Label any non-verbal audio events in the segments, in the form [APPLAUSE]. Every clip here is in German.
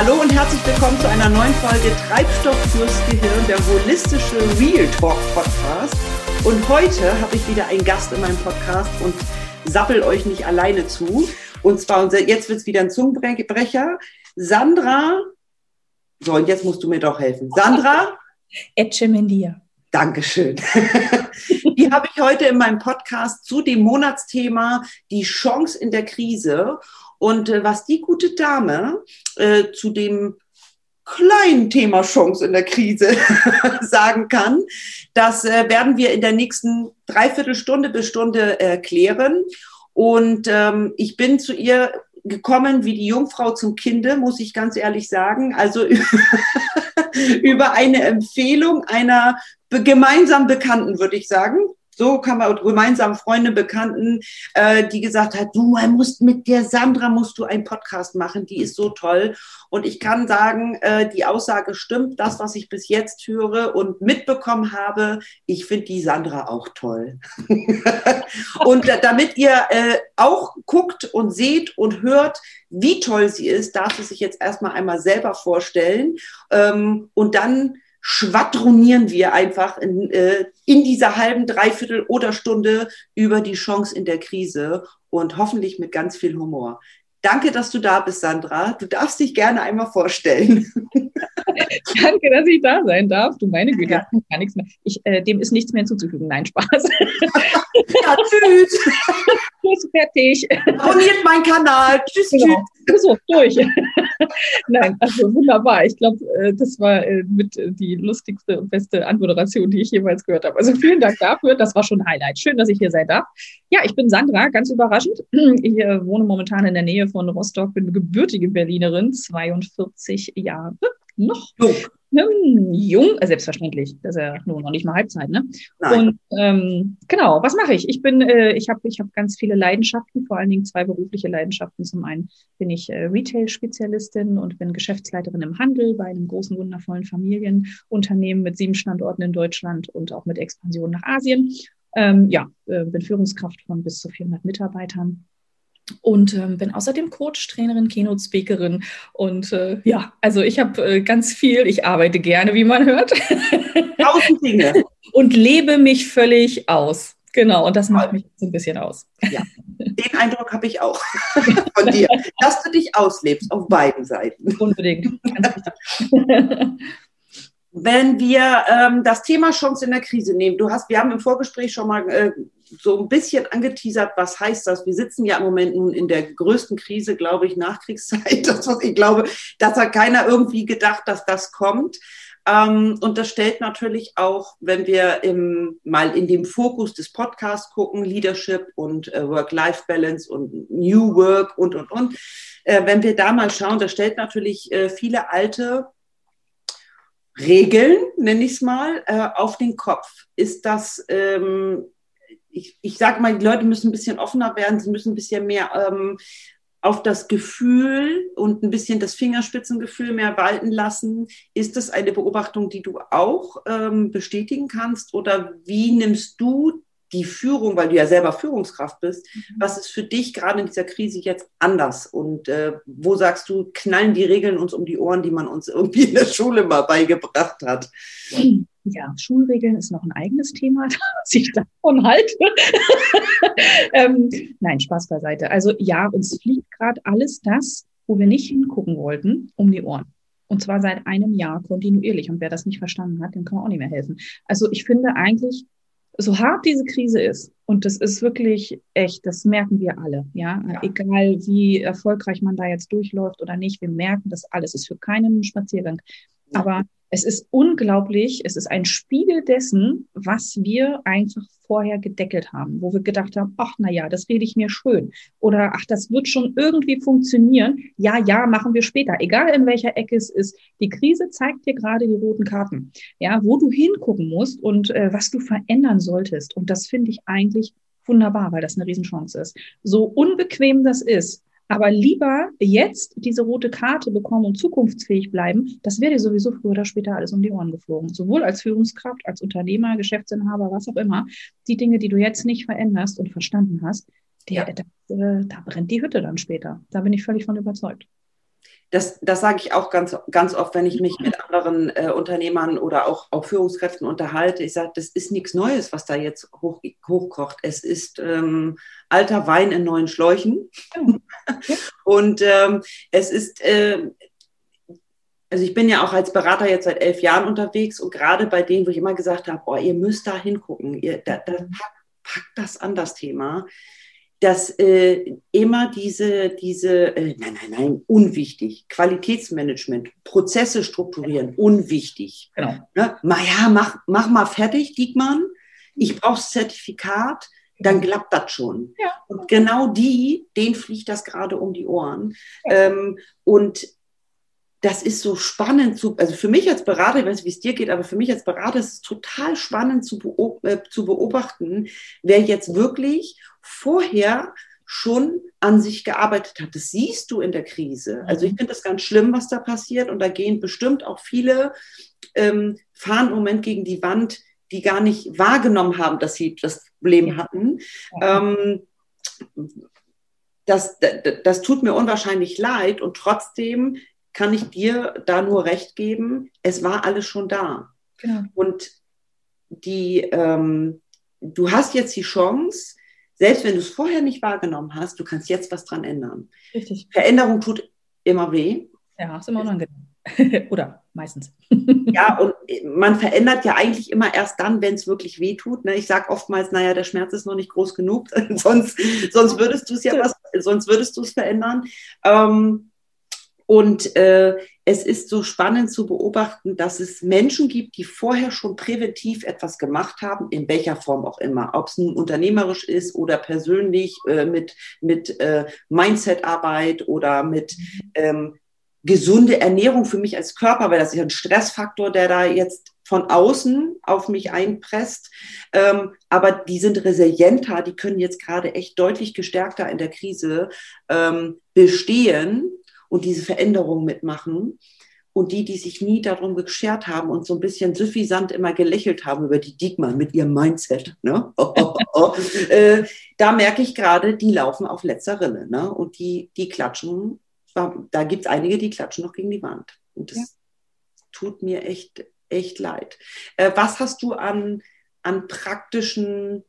Hallo und herzlich willkommen zu einer neuen Folge Treibstoff fürs Gehirn, der holistische Real Talk Podcast. Und heute habe ich wieder einen Gast in meinem Podcast und sappel euch nicht alleine zu. Und zwar, jetzt wird es wieder ein Zungenbrecher. Sandra, so und jetzt musst du mir doch helfen. Sandra [LAUGHS] Etchemendia. Dankeschön. [LAUGHS] Die habe ich heute in meinem Podcast zu dem Monatsthema Die Chance in der Krise. Und äh, was die gute Dame äh, zu dem kleinen Thema Chance in der Krise [LAUGHS] sagen kann, das äh, werden wir in der nächsten Dreiviertelstunde bis Stunde erklären. Und ähm, ich bin zu ihr gekommen wie die Jungfrau zum Kinde, muss ich ganz ehrlich sagen. Also [LAUGHS] über eine Empfehlung einer gemeinsam Bekannten, würde ich sagen. So kann man gemeinsam Freunde, Bekannten, äh, die gesagt hat, du musst mit der Sandra musst du einen Podcast machen, die ist so toll. Und ich kann sagen, äh, die Aussage stimmt, das, was ich bis jetzt höre und mitbekommen habe, ich finde die Sandra auch toll. [LAUGHS] und damit ihr äh, auch guckt und seht und hört, wie toll sie ist, darf sie sich jetzt erstmal einmal selber vorstellen ähm, und dann schwadronieren wir einfach in, äh, in dieser halben, dreiviertel oder Stunde über die Chance in der Krise und hoffentlich mit ganz viel Humor. Danke, dass du da bist, Sandra. Du darfst dich gerne einmal vorstellen. [LAUGHS] Danke, dass ich da sein darf. Du meine Güte, ja. gar nichts mehr. Ich, äh, dem ist nichts mehr hinzuzufügen. Nein, Spaß. [LAUGHS] ja, tschüss. [LAUGHS] Tschüss, fertig. Abonniert meinen Kanal. Tschüss, genau. tschüss. So, durch. [LAUGHS] Nein, also wunderbar. Ich glaube, äh, das war äh, mit die lustigste und beste Anmoderation, die ich jemals gehört habe. Also vielen Dank dafür. Das war schon ein Highlight. Schön, dass ich hier sein darf. Ja, ich bin Sandra, ganz überraschend. [CLEARS THROAT] Ich äh, wohne momentan in der Nähe von Rostock, bin gebürtige Berlinerin, 42 Jahre noch jung. Hm, jung, äh, selbstverständlich. Das ist ja nur noch nicht mal Halbzeit, ne? Nein. Und ähm, genau, was mache ich? Ich bin, äh, ich habe, ich habe ganz viele Leidenschaften, vor allen Dingen zwei berufliche Leidenschaften. Zum einen bin ich äh, Retail-Spezialistin und bin Geschäftsleiterin im Handel bei einem großen wundervollen Familienunternehmen mit sieben Standorten in Deutschland und auch mit Expansion nach Asien. Ähm, ja, äh, bin Führungskraft von bis zu 400 Mitarbeitern und ähm, bin außerdem Coach, Trainerin, Keynote-Speakerin. Und äh, ja, also ich habe äh, ganz viel, ich arbeite gerne, wie man hört. [LAUGHS] Tausend Dinge. und lebe mich völlig aus. Genau, und das macht mich so ein bisschen aus. Ja, [LAUGHS] den Eindruck habe ich auch [LAUGHS] von dir, dass du dich auslebst auf beiden Seiten. Unbedingt. Wenn wir ähm, das Thema Chance in der Krise nehmen, du hast, wir haben im Vorgespräch schon mal äh, so ein bisschen angeteasert, was heißt das? Wir sitzen ja im Moment nun in der größten Krise, glaube ich, Nachkriegszeit. [LAUGHS] Das, was ich glaube, das hat keiner irgendwie gedacht, dass das kommt. Ähm, und das stellt natürlich auch, wenn wir im, mal in dem Fokus des Podcasts gucken, Leadership und äh, Work-Life-Balance und New Work und, und, und, äh, wenn wir da mal schauen, das stellt natürlich äh, viele alte Regeln, nenne ich es mal, auf den Kopf. Ist das ähm, ich, ich sage mal, die Leute müssen ein bisschen offener werden, sie müssen ein bisschen mehr ähm, auf das Gefühl und ein bisschen das Fingerspitzengefühl mehr walten lassen. Ist das eine Beobachtung, die du auch ähm, bestätigen kannst? Oder wie nimmst du die Führung, weil du ja selber Führungskraft bist, mhm. was ist für dich gerade in dieser Krise jetzt anders? Und äh, wo sagst du, knallen die Regeln uns um die Ohren, die man uns irgendwie in der Schule mal beigebracht hat? Ja, Schulregeln ist noch ein eigenes Thema, [LAUGHS] was ich davon halte. [LAUGHS] ähm, nein, Spaß beiseite. Also ja, uns fliegt gerade alles das, wo wir nicht hingucken wollten, um die Ohren. Und zwar seit einem Jahr kontinuierlich. Und wer das nicht verstanden hat, dem kann man auch nicht mehr helfen. Also ich finde eigentlich, so hart diese Krise ist, und das ist wirklich echt, das merken wir alle, ja? ja? egal wie erfolgreich man da jetzt durchläuft oder nicht, wir merken das alles, ist für keinen Spaziergang. Ja. Aber es ist unglaublich, es ist ein Spiegel dessen, was wir einfach vorher gedeckelt haben, wo wir gedacht haben, ach na ja, das rede ich mir schön oder ach, das wird schon irgendwie funktionieren. Ja, ja, machen wir später, egal in welcher Ecke es ist. Die Krise zeigt dir gerade die roten Karten, ja, wo du hingucken musst und äh, was du verändern solltest. Und das finde ich eigentlich wunderbar, weil das eine Riesenchance ist. So unbequem das ist, aber lieber jetzt diese rote Karte bekommen und zukunftsfähig bleiben, das wäre dir sowieso früher oder später alles um die Ohren geflogen. Sowohl als Führungskraft, als Unternehmer, Geschäftsinhaber, was auch immer. Die Dinge, die du jetzt nicht veränderst und verstanden hast, der, ja. da, äh, da brennt die Hütte dann später. Da bin ich völlig von überzeugt. Das, das sage ich auch ganz, ganz oft, wenn ich mich mit anderen äh, Unternehmern oder auch, auch Führungskräften unterhalte. Ich sage, das ist nichts Neues, was da jetzt hoch, hochkocht. Es ist ähm, alter Wein in neuen Schläuchen. [LAUGHS] Und ähm, es ist, äh, also ich bin ja auch als Berater jetzt seit elf Jahren unterwegs und gerade bei denen, wo ich immer gesagt habe, oh, ihr müsst da hingucken, ihr, da, da, packt das an das Thema dass äh, immer diese, diese äh, nein, nein, nein, unwichtig, Qualitätsmanagement, Prozesse strukturieren, unwichtig. Genau. Ne? Ma, ja, mach, mach mal fertig, Diekmann, ich brauche Zertifikat, dann klappt das schon. Ja. Und genau die, denen fliegt das gerade um die Ohren. Ja. Ähm, und das ist so spannend zu, also für mich als Berater, ich weiß nicht, wie es dir geht, aber für mich als Berater ist es total spannend zu, äh, zu beobachten, wer jetzt wirklich vorher schon an sich gearbeitet hat. Das siehst du in der Krise. Also ich mhm. finde das ganz schlimm, was da passiert. Und da gehen bestimmt auch viele, ähm, fahren im Moment gegen die Wand, die gar nicht wahrgenommen haben, dass sie das Problem hatten. Ähm, das, das, das tut mir unwahrscheinlich leid und trotzdem kann ich dir da nur recht geben, es war alles schon da. Genau. Und die, ähm, du hast jetzt die Chance, selbst wenn du es vorher nicht wahrgenommen hast, du kannst jetzt was dran ändern. Richtig. Veränderung tut immer weh. Ja, ist immer unangenehm. [LAUGHS] Oder meistens. [LAUGHS] ja, und man verändert ja eigentlich immer erst dann, wenn es wirklich weh tut. Ne? Ich sage oftmals, naja, der Schmerz ist noch nicht groß genug, [LAUGHS] sonst, sonst würdest du es ja was, sonst würdest du es verändern. Ähm, und äh, es ist so spannend zu beobachten, dass es Menschen gibt, die vorher schon präventiv etwas gemacht haben, in welcher Form auch immer. Ob es nun unternehmerisch ist oder persönlich äh, mit, mit äh, Mindset-Arbeit oder mit ähm, gesunde Ernährung für mich als Körper, weil das ist ja ein Stressfaktor, der da jetzt von außen auf mich einpresst. Ähm, aber die sind resilienter, die können jetzt gerade echt deutlich gestärkter in der Krise ähm, bestehen und diese Veränderung mitmachen. Und die, die sich nie darum geschert haben und so ein bisschen suffisant immer gelächelt haben über die Diekmann mit ihrem Mindset, ne? Oh, oh, oh, äh, da merke ich gerade, die laufen auf letzter Rille. Ne? Und die, die klatschen, da gibt es einige, die klatschen noch gegen die Wand. Und das ja. tut mir echt, echt leid. Äh, was hast du an, an praktischen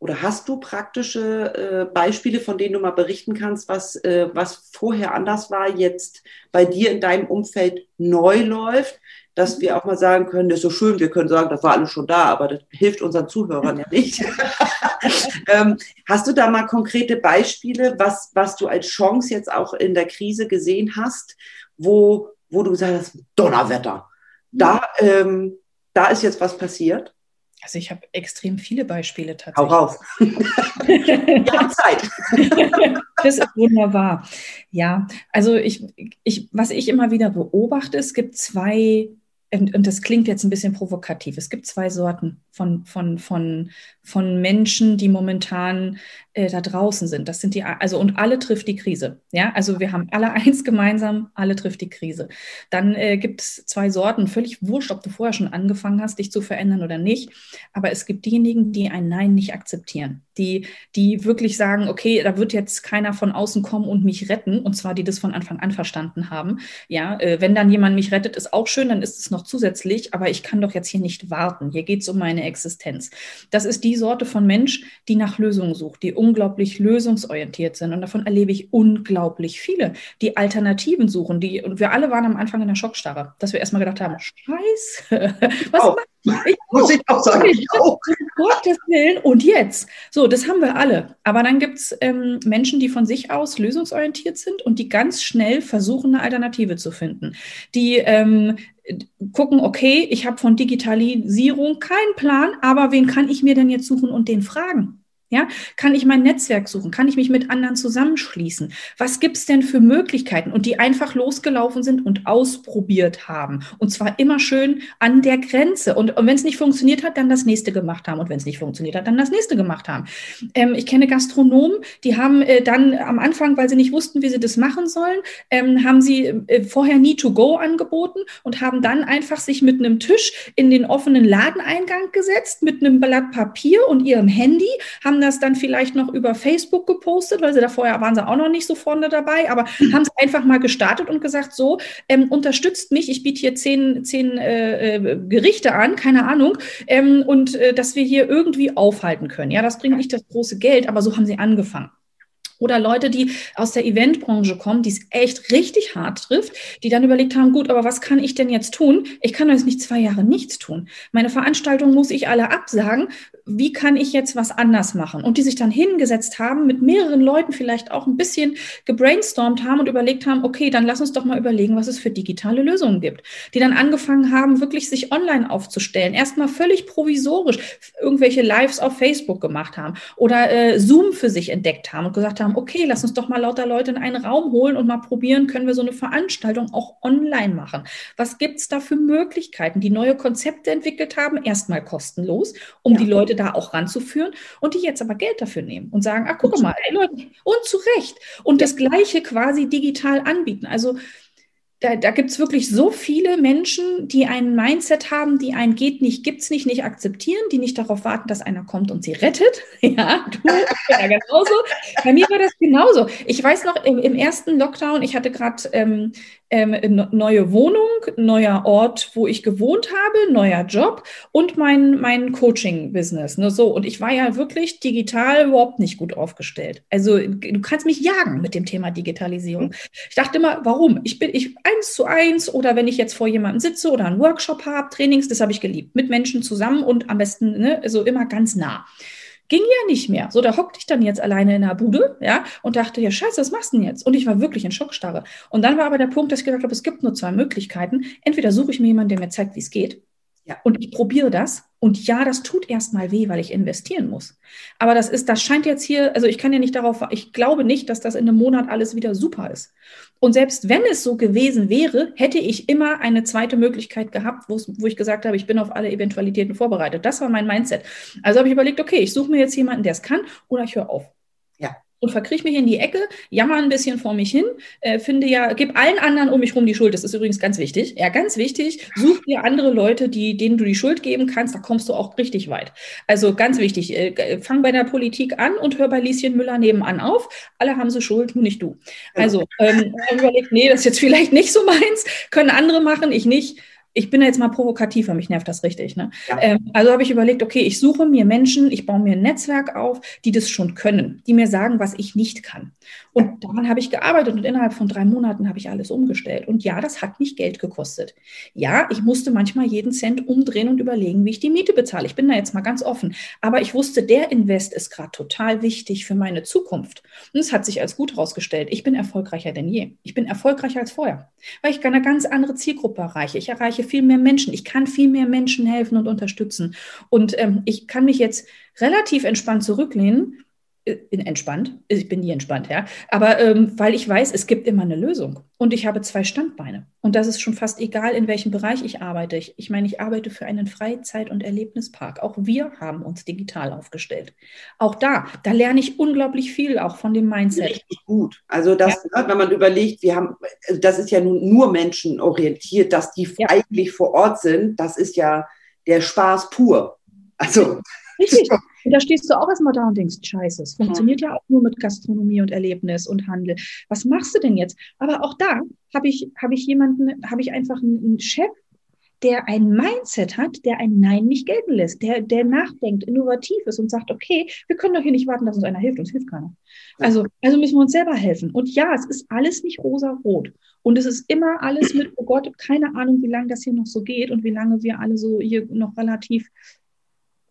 oder hast du praktische äh, Beispiele, von denen du mal berichten kannst, was, äh, was vorher anders war, jetzt bei dir in deinem Umfeld neu läuft, dass wir auch mal sagen können, das ist so schön, wir können sagen, das war alles schon da, aber das hilft unseren Zuhörern ja nicht. [LAUGHS] ähm, hast du da mal konkrete Beispiele, was, was du als Chance jetzt auch in der Krise gesehen hast, wo, wo du gesagt hast, Donnerwetter, da, ähm, da ist jetzt was passiert? Also ich habe extrem viele Beispiele tatsächlich. Hau raus. [LAUGHS] Haben Zeit. [LAUGHS] das ist wunderbar. Ja, also ich, ich, was ich immer wieder beobachte, es gibt zwei, und, und das klingt jetzt ein bisschen provokativ, es gibt zwei Sorten von, von, von, von Menschen, die momentan äh, da draußen sind. Das sind die, also und alle trifft die Krise. Ja, also wir haben alle [LAUGHS] eins gemeinsam, alle trifft die Krise. Dann äh, gibt es zwei Sorten, völlig wurscht, ob du vorher schon angefangen hast, dich zu verändern oder nicht. Aber es gibt diejenigen, die ein Nein nicht akzeptieren, die, die wirklich sagen, okay, da wird jetzt keiner von außen kommen und mich retten, und zwar die das von Anfang an verstanden haben. Ja, äh, wenn dann jemand mich rettet, ist auch schön, dann ist es noch zusätzlich, aber ich kann doch jetzt hier nicht warten. Hier geht es um meine Existenz. Das ist die Sorte von Mensch, die nach Lösungen sucht, die unglaublich lösungsorientiert sind. Und davon erlebe ich unglaublich viele, die Alternativen suchen. Die, und wir alle waren am Anfang in der Schockstarre, dass wir erstmal gedacht haben, scheiße, [LAUGHS] was oh. Ich [LAUGHS] Muss ich auch sagen, ich [LAUGHS] auch. Gottes Willen. Und jetzt? So, das haben wir alle. Aber dann gibt es ähm, Menschen, die von sich aus lösungsorientiert sind und die ganz schnell versuchen, eine Alternative zu finden. Die ähm, gucken, okay, ich habe von Digitalisierung keinen Plan, aber wen kann ich mir denn jetzt suchen und den fragen? Ja, kann ich mein Netzwerk suchen? Kann ich mich mit anderen zusammenschließen? Was gibt's denn für Möglichkeiten? Und die einfach losgelaufen sind und ausprobiert haben. Und zwar immer schön an der Grenze. Und, und wenn es nicht funktioniert hat, dann das nächste gemacht haben. Und wenn es nicht funktioniert hat, dann das nächste gemacht haben. Ähm, ich kenne Gastronomen, die haben äh, dann am Anfang, weil sie nicht wussten, wie sie das machen sollen, ähm, haben sie äh, vorher Need-to-Go angeboten und haben dann einfach sich mit einem Tisch in den offenen Ladeneingang gesetzt, mit einem Blatt Papier und ihrem Handy, haben haben das dann vielleicht noch über Facebook gepostet, weil sie da vorher waren sie auch noch nicht so vorne dabei, aber mhm. haben es einfach mal gestartet und gesagt, so, ähm, unterstützt mich, ich biete hier zehn, zehn äh, äh, Gerichte an, keine Ahnung, ähm, und äh, dass wir hier irgendwie aufhalten können. Ja, das bringt nicht das große Geld, aber so haben sie angefangen. Oder Leute, die aus der Eventbranche kommen, die es echt richtig hart trifft, die dann überlegt haben, gut, aber was kann ich denn jetzt tun? Ich kann jetzt nicht zwei Jahre nichts tun. Meine Veranstaltung muss ich alle absagen. Wie kann ich jetzt was anders machen? Und die sich dann hingesetzt haben, mit mehreren Leuten vielleicht auch ein bisschen gebrainstormt haben und überlegt haben, okay, dann lass uns doch mal überlegen, was es für digitale Lösungen gibt. Die dann angefangen haben, wirklich sich online aufzustellen. Erstmal völlig provisorisch irgendwelche Lives auf Facebook gemacht haben oder äh, Zoom für sich entdeckt haben und gesagt haben, haben, okay, lass uns doch mal lauter Leute in einen Raum holen und mal probieren, können wir so eine Veranstaltung auch online machen. Was gibt es da für Möglichkeiten, die neue Konzepte entwickelt haben, erstmal kostenlos, um ja. die Leute da auch ranzuführen und die jetzt aber Geld dafür nehmen und sagen, ach guck mal, ey Leute, und zu Recht. Und das Gleiche quasi digital anbieten. Also da, da gibt es wirklich so viele Menschen, die ein Mindset haben, die ein geht nicht, gibt's nicht, nicht akzeptieren, die nicht darauf warten, dass einer kommt und sie rettet. [LAUGHS] Ja, du, ja, genauso. Bei mir war das genauso. Ich weiß noch, im, im ersten Lockdown, ich hatte gerade ähm, ähm, neue Wohnung, neuer Ort, wo ich gewohnt habe, neuer Job und mein, mein Coaching-Business. Ne, so. Und ich war ja wirklich digital überhaupt nicht gut aufgestellt. Also du kannst mich jagen mit dem Thema Digitalisierung. Ich dachte immer, warum? Ich bin ich eins zu eins oder wenn ich jetzt vor jemandem sitze oder einen Workshop habe, Trainings, das habe ich geliebt. Mit Menschen zusammen und am besten ne, also immer ganz nah. Ging ja nicht mehr. So, da hockte ich dann jetzt alleine in der Bude, ja, und dachte, ja, scheiße, was machst du denn jetzt? Und ich war wirklich in Schockstarre. Und dann war aber der Punkt, dass ich gesagt habe, es gibt nur zwei Möglichkeiten. Entweder suche ich mir jemanden, der mir zeigt, wie es geht, ja. Und ich probiere das. Und ja, das tut erstmal weh, weil ich investieren muss. Aber das ist, das scheint jetzt hier, also ich kann ja nicht darauf, ich glaube nicht, dass das in einem Monat alles wieder super ist. Und selbst wenn es so gewesen wäre, hätte ich immer eine zweite Möglichkeit gehabt, wo ich gesagt habe, ich bin auf alle Eventualitäten vorbereitet. Das war mein Mindset. Also habe ich überlegt, okay, ich suche mir jetzt jemanden, der es kann, oder ich höre auf und verkriech mich in die Ecke, jammer ein bisschen vor mich hin, äh, finde ja, gib allen anderen um mich rum die Schuld. Das ist übrigens ganz wichtig. Ja, ganz wichtig. Such dir andere Leute, die, denen du die Schuld geben kannst. Da kommst du auch richtig weit. Also ganz wichtig. Äh, fang bei der Politik an und hör bei Lieschen Müller nebenan auf. Alle haben sie Schuld, nur nicht du. Also ähm, überlegt, nee, das ist jetzt vielleicht nicht so meins. Können andere machen, ich nicht ich bin jetzt mal provokativer, mich nervt das richtig. Ne? Ja. Ähm, also habe ich überlegt, okay, ich suche mir Menschen, ich baue mir ein Netzwerk auf, die das schon können, die mir sagen, was ich nicht kann. Und daran habe ich gearbeitet und innerhalb von drei Monaten habe ich alles umgestellt. Und ja, das hat mich Geld gekostet. Ja, ich musste manchmal jeden Cent umdrehen und überlegen, wie ich die Miete bezahle. Ich bin da jetzt mal ganz offen. Aber ich wusste, der Invest ist gerade total wichtig für meine Zukunft. Und es hat sich als gut herausgestellt. Ich bin erfolgreicher denn je. Ich bin erfolgreicher als vorher, weil ich eine ganz andere Zielgruppe erreiche. Ich erreiche viel mehr Menschen. Ich kann viel mehr Menschen helfen und unterstützen. Und ähm, ich kann mich jetzt relativ entspannt zurücklehnen in entspannt. Ich bin nie entspannt, ja. Aber ähm, weil ich weiß, es gibt immer eine Lösung. Und ich habe zwei Standbeine. Und das ist schon fast egal, in welchem Bereich ich arbeite. Ich, ich meine, ich arbeite für einen Freizeit- und Erlebnispark. Auch wir haben uns digital aufgestellt. Auch da, da lerne ich unglaublich viel, auch von dem Mindset. Richtig gut. Also das, ja. Ne, wenn man überlegt, wir haben, also das ist ja nun nur menschenorientiert, dass die ja. eigentlich vor Ort sind, das ist ja der Spaß pur. Also. Richtig. Und da stehst du auch erstmal da und denkst, scheiße, es funktioniert ja auch nur mit Gastronomie und Erlebnis und Handel. Was machst du denn jetzt? Aber auch da habe ich, habe ich jemanden, habe ich einfach einen Chef, der ein Mindset hat, der ein Nein nicht gelten lässt, der, der nachdenkt, innovativ ist und sagt, okay, wir können doch hier nicht warten, dass uns einer hilft, uns hilft keiner. Also, also müssen wir uns selber helfen. Und ja, es ist alles nicht rosa-rot. Und es ist immer alles mit, oh Gott, keine Ahnung, wie lange das hier noch so geht und wie lange wir alle so hier noch relativ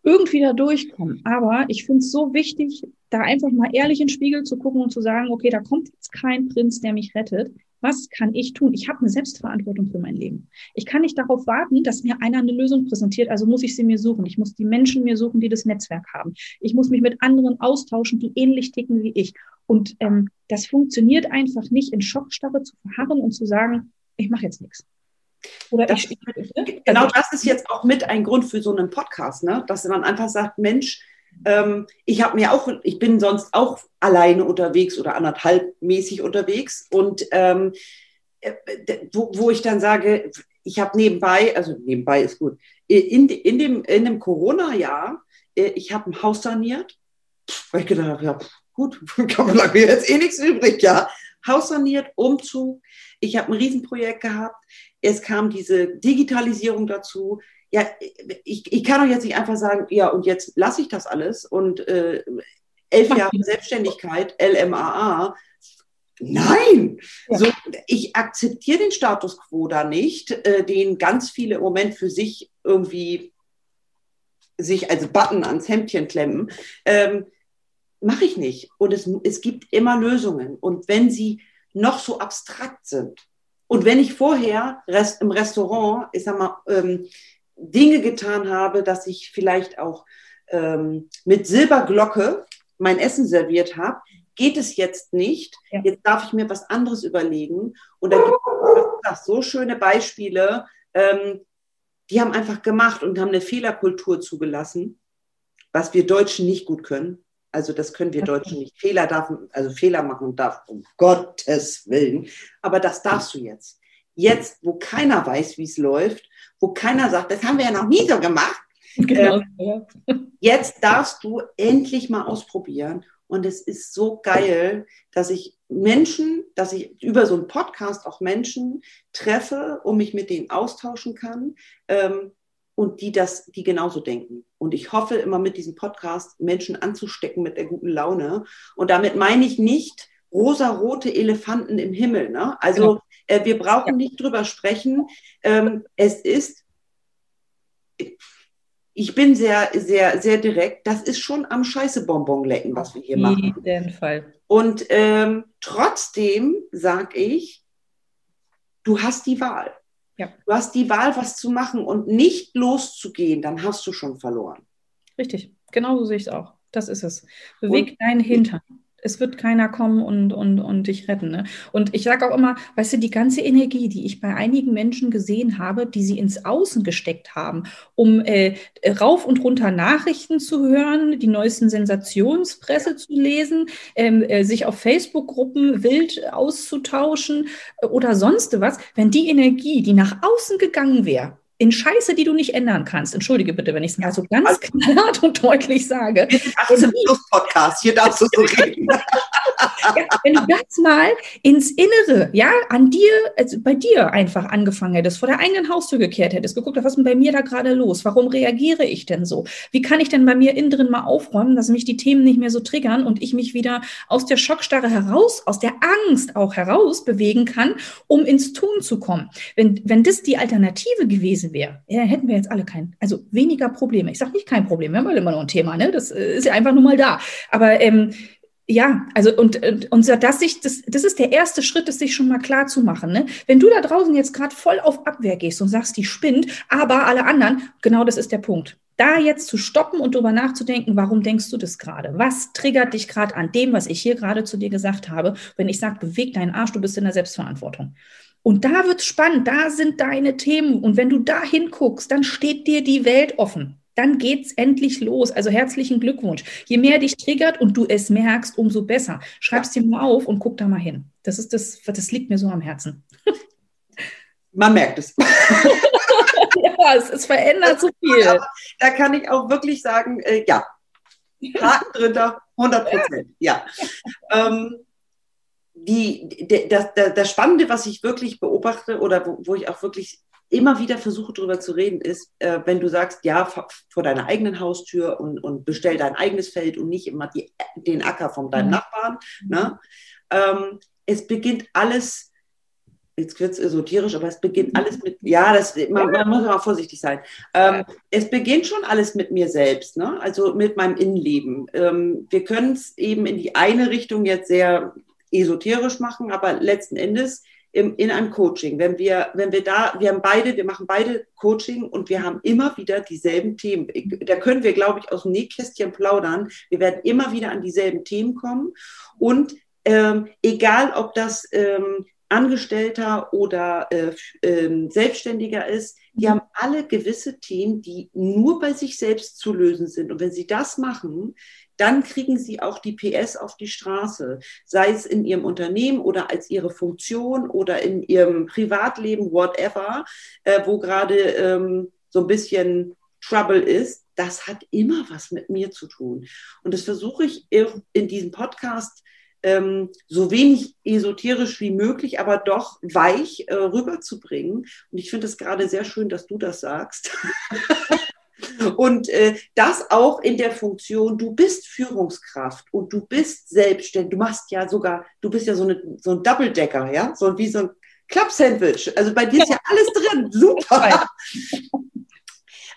irgendwie da durchkommen. Aber ich finde es so wichtig, da einfach mal ehrlich in den Spiegel zu gucken und zu sagen, okay, da kommt jetzt kein Prinz, der mich rettet. Was kann ich tun? Ich habe eine Selbstverantwortung für mein Leben. Ich kann nicht darauf warten, dass mir einer eine Lösung präsentiert, also muss ich sie mir suchen. Ich muss die Menschen mir suchen, die das Netzwerk haben. Ich muss mich mit anderen austauschen, die ähnlich ticken wie ich. Und ähm, das funktioniert einfach nicht, in Schockstarre zu verharren und zu sagen, ich mache jetzt nichts. Oder das, ich, ne? Genau also, das ist jetzt auch mit ein Grund für so einen Podcast, ne? dass man einfach sagt, Mensch, ähm, ich habe mir auch, ich bin sonst auch alleine unterwegs oder anderthalbmäßig unterwegs und ähm, äh, wo, wo ich dann sage, ich habe nebenbei, also nebenbei ist gut, in, in dem, in dem Corona-Jahr, äh, ich habe ein Haus saniert, weil ich gedacht habe, ja, gut, [LAUGHS] bleibt mir jetzt eh nichts übrig, ja. Haus saniert, Umzug. Ich habe ein Riesenprojekt gehabt. Es kam diese Digitalisierung dazu. Ja, ich, ich kann doch jetzt nicht einfach sagen, ja, und jetzt lasse ich das alles und äh, elf Jahre Selbstständigkeit, LMAA. Nein, ja. so, ich akzeptiere den Status quo da nicht, äh, den ganz viele im Moment für sich irgendwie sich als Button ans Hemdchen klemmen. Ähm, Mache ich nicht. Und es, es gibt immer Lösungen. Und wenn sie noch so abstrakt sind und wenn ich vorher im Restaurant, ich sag mal, ähm, Dinge getan habe, dass ich vielleicht auch ähm, mit Silberglocke mein Essen serviert habe, geht es jetzt nicht. Ja. Jetzt darf ich mir was anderes überlegen. Und da gibt es so schöne Beispiele, ähm, die haben einfach gemacht und haben eine Fehlerkultur zugelassen, was wir Deutschen nicht gut können. Also das können wir Deutschen nicht. Fehler darf, also Fehler machen darf, um Gottes Willen. Aber das darfst du jetzt. Jetzt, wo keiner weiß, wie es läuft, wo keiner sagt, das haben wir ja noch nie so gemacht. Genau. Äh, jetzt darfst du endlich mal ausprobieren. Und es ist so geil, dass ich Menschen, dass ich über so einen Podcast auch Menschen treffe und mich mit denen austauschen kann. Ähm, und die das, die genauso denken. Und ich hoffe immer mit diesem Podcast Menschen anzustecken mit der guten Laune. Und damit meine ich nicht rosa-rote Elefanten im Himmel. Ne? Also genau. äh, wir brauchen ja. nicht drüber sprechen. Ähm, es ist, ich bin sehr, sehr, sehr direkt. Das ist schon am Scheiße-Bonbon lecken, was wir hier machen. Auf jeden Fall. Und ähm, trotzdem sage ich, du hast die Wahl. Ja. Du hast die Wahl, was zu machen und nicht loszugehen, dann hast du schon verloren. Richtig, genau so sehe ich es auch. Das ist es. Beweg und, deinen Hintern es wird keiner kommen und, und, und dich retten. Ne? Und ich sage auch immer, weißt du, die ganze Energie, die ich bei einigen Menschen gesehen habe, die sie ins Außen gesteckt haben, um äh, rauf und runter Nachrichten zu hören, die neuesten Sensationspresse zu lesen, ähm, äh, sich auf Facebook-Gruppen wild auszutauschen äh, oder sonst was, wenn die Energie, die nach außen gegangen wäre, in Scheiße, die du nicht ändern kannst. Entschuldige bitte, wenn ich es mal so ganz also, knallhart und deutlich sage. Das ist ein Plus-Podcast, hier darfst du so [LAUGHS] reden. ja, wenn du das mal ins Innere, ja, an dir, also bei dir einfach angefangen hättest, vor der eigenen Haustür gekehrt hättest, geguckt, was ist denn bei mir da gerade los? Warum reagiere ich denn so? Wie kann ich denn bei mir innen drin mal aufräumen, dass mich die Themen nicht mehr so triggern und ich mich wieder aus der Schockstarre heraus, aus der Angst auch heraus bewegen kann, um ins Tun zu kommen? Wenn, wenn das die Alternative gewesen gewesen wäre, hätten wir jetzt alle kein, also weniger Probleme. Ich sage nicht kein Problem, wir haben immer noch ein Thema, ne? Das äh, ist ja einfach nur mal da. Aber ähm, ja, also und, und, und das, sich, das, das ist der erste Schritt, das sich schon mal klar zu machen. Ne? Wenn du da draußen jetzt gerade voll auf Abwehr gehst und sagst, die spinnt, aber alle anderen, genau das ist der Punkt. Da jetzt zu stoppen und darüber nachzudenken, warum denkst du das gerade? Was triggert dich gerade an dem, was ich hier gerade zu dir gesagt habe, wenn ich sage, beweg deinen Arsch, du bist in der Selbstverantwortung. Und da wird es spannend, da sind deine Themen. Und wenn du da hinguckst, dann steht dir die Welt offen. Dann geht es endlich los. Also herzlichen Glückwunsch. Je mehr dich triggert und du es merkst, umso besser. Schreib es dir mal auf und guck da mal hin. Das ist das, das liegt mir so am Herzen. Man merkt es. [LAUGHS] ja, es, es verändert so viel. Aber da kann ich auch wirklich sagen, äh, ja, Haken drunter, 100 Prozent, ja. ja. [LAUGHS] Ähm, die, das, das Spannende, was ich wirklich beobachte oder wo, wo ich auch wirklich immer wieder versuche darüber zu reden, ist, äh, wenn du sagst, ja, vor, deiner eigenen Haustür und, und bestell dein eigenes Feld und nicht immer die, den Acker von deinem mhm. Nachbarn. Ne? Ähm, es beginnt alles, jetzt wird es esoterisch, aber es beginnt alles mit, ja, das, man, man muss mal vorsichtig sein. Ähm, es beginnt schon alles mit mir selbst, ne? also mit meinem Innenleben. Ähm, wir können es eben in die eine Richtung jetzt sehr esoterisch machen, aber letzten Endes im, in einem Coaching, wenn wir, wenn wir da, wir haben beide, wir machen beide Coaching und wir haben immer wieder dieselben Themen. Da können wir, glaube ich, aus dem Nähkästchen plaudern. Wir werden immer wieder an dieselben Themen kommen und ähm, egal, ob das ähm, Angestellter oder äh, äh, Selbstständiger ist, die haben alle gewisse Themen, die nur bei sich selbst zu lösen sind. Und wenn sie das machen, dann kriegen sie auch die PS auf die Straße, sei es in ihrem Unternehmen oder als ihre Funktion oder in ihrem Privatleben, whatever, äh, wo gerade ähm, so ein bisschen Trouble ist, das hat immer was mit mir zu tun. Und das versuche ich in diesem Podcast ähm, so wenig esoterisch wie möglich, aber doch weich äh, rüberzubringen. Und ich finde es gerade sehr schön, dass du das sagst. [LAUGHS] Und äh, das auch in der Funktion, du bist Führungskraft und du bist selbstständig. Du machst ja sogar, du bist ja so, eine, so ein Double-Decker, ja, so wie so ein Club-Sandwich. Also bei dir ist ja alles drin. Super.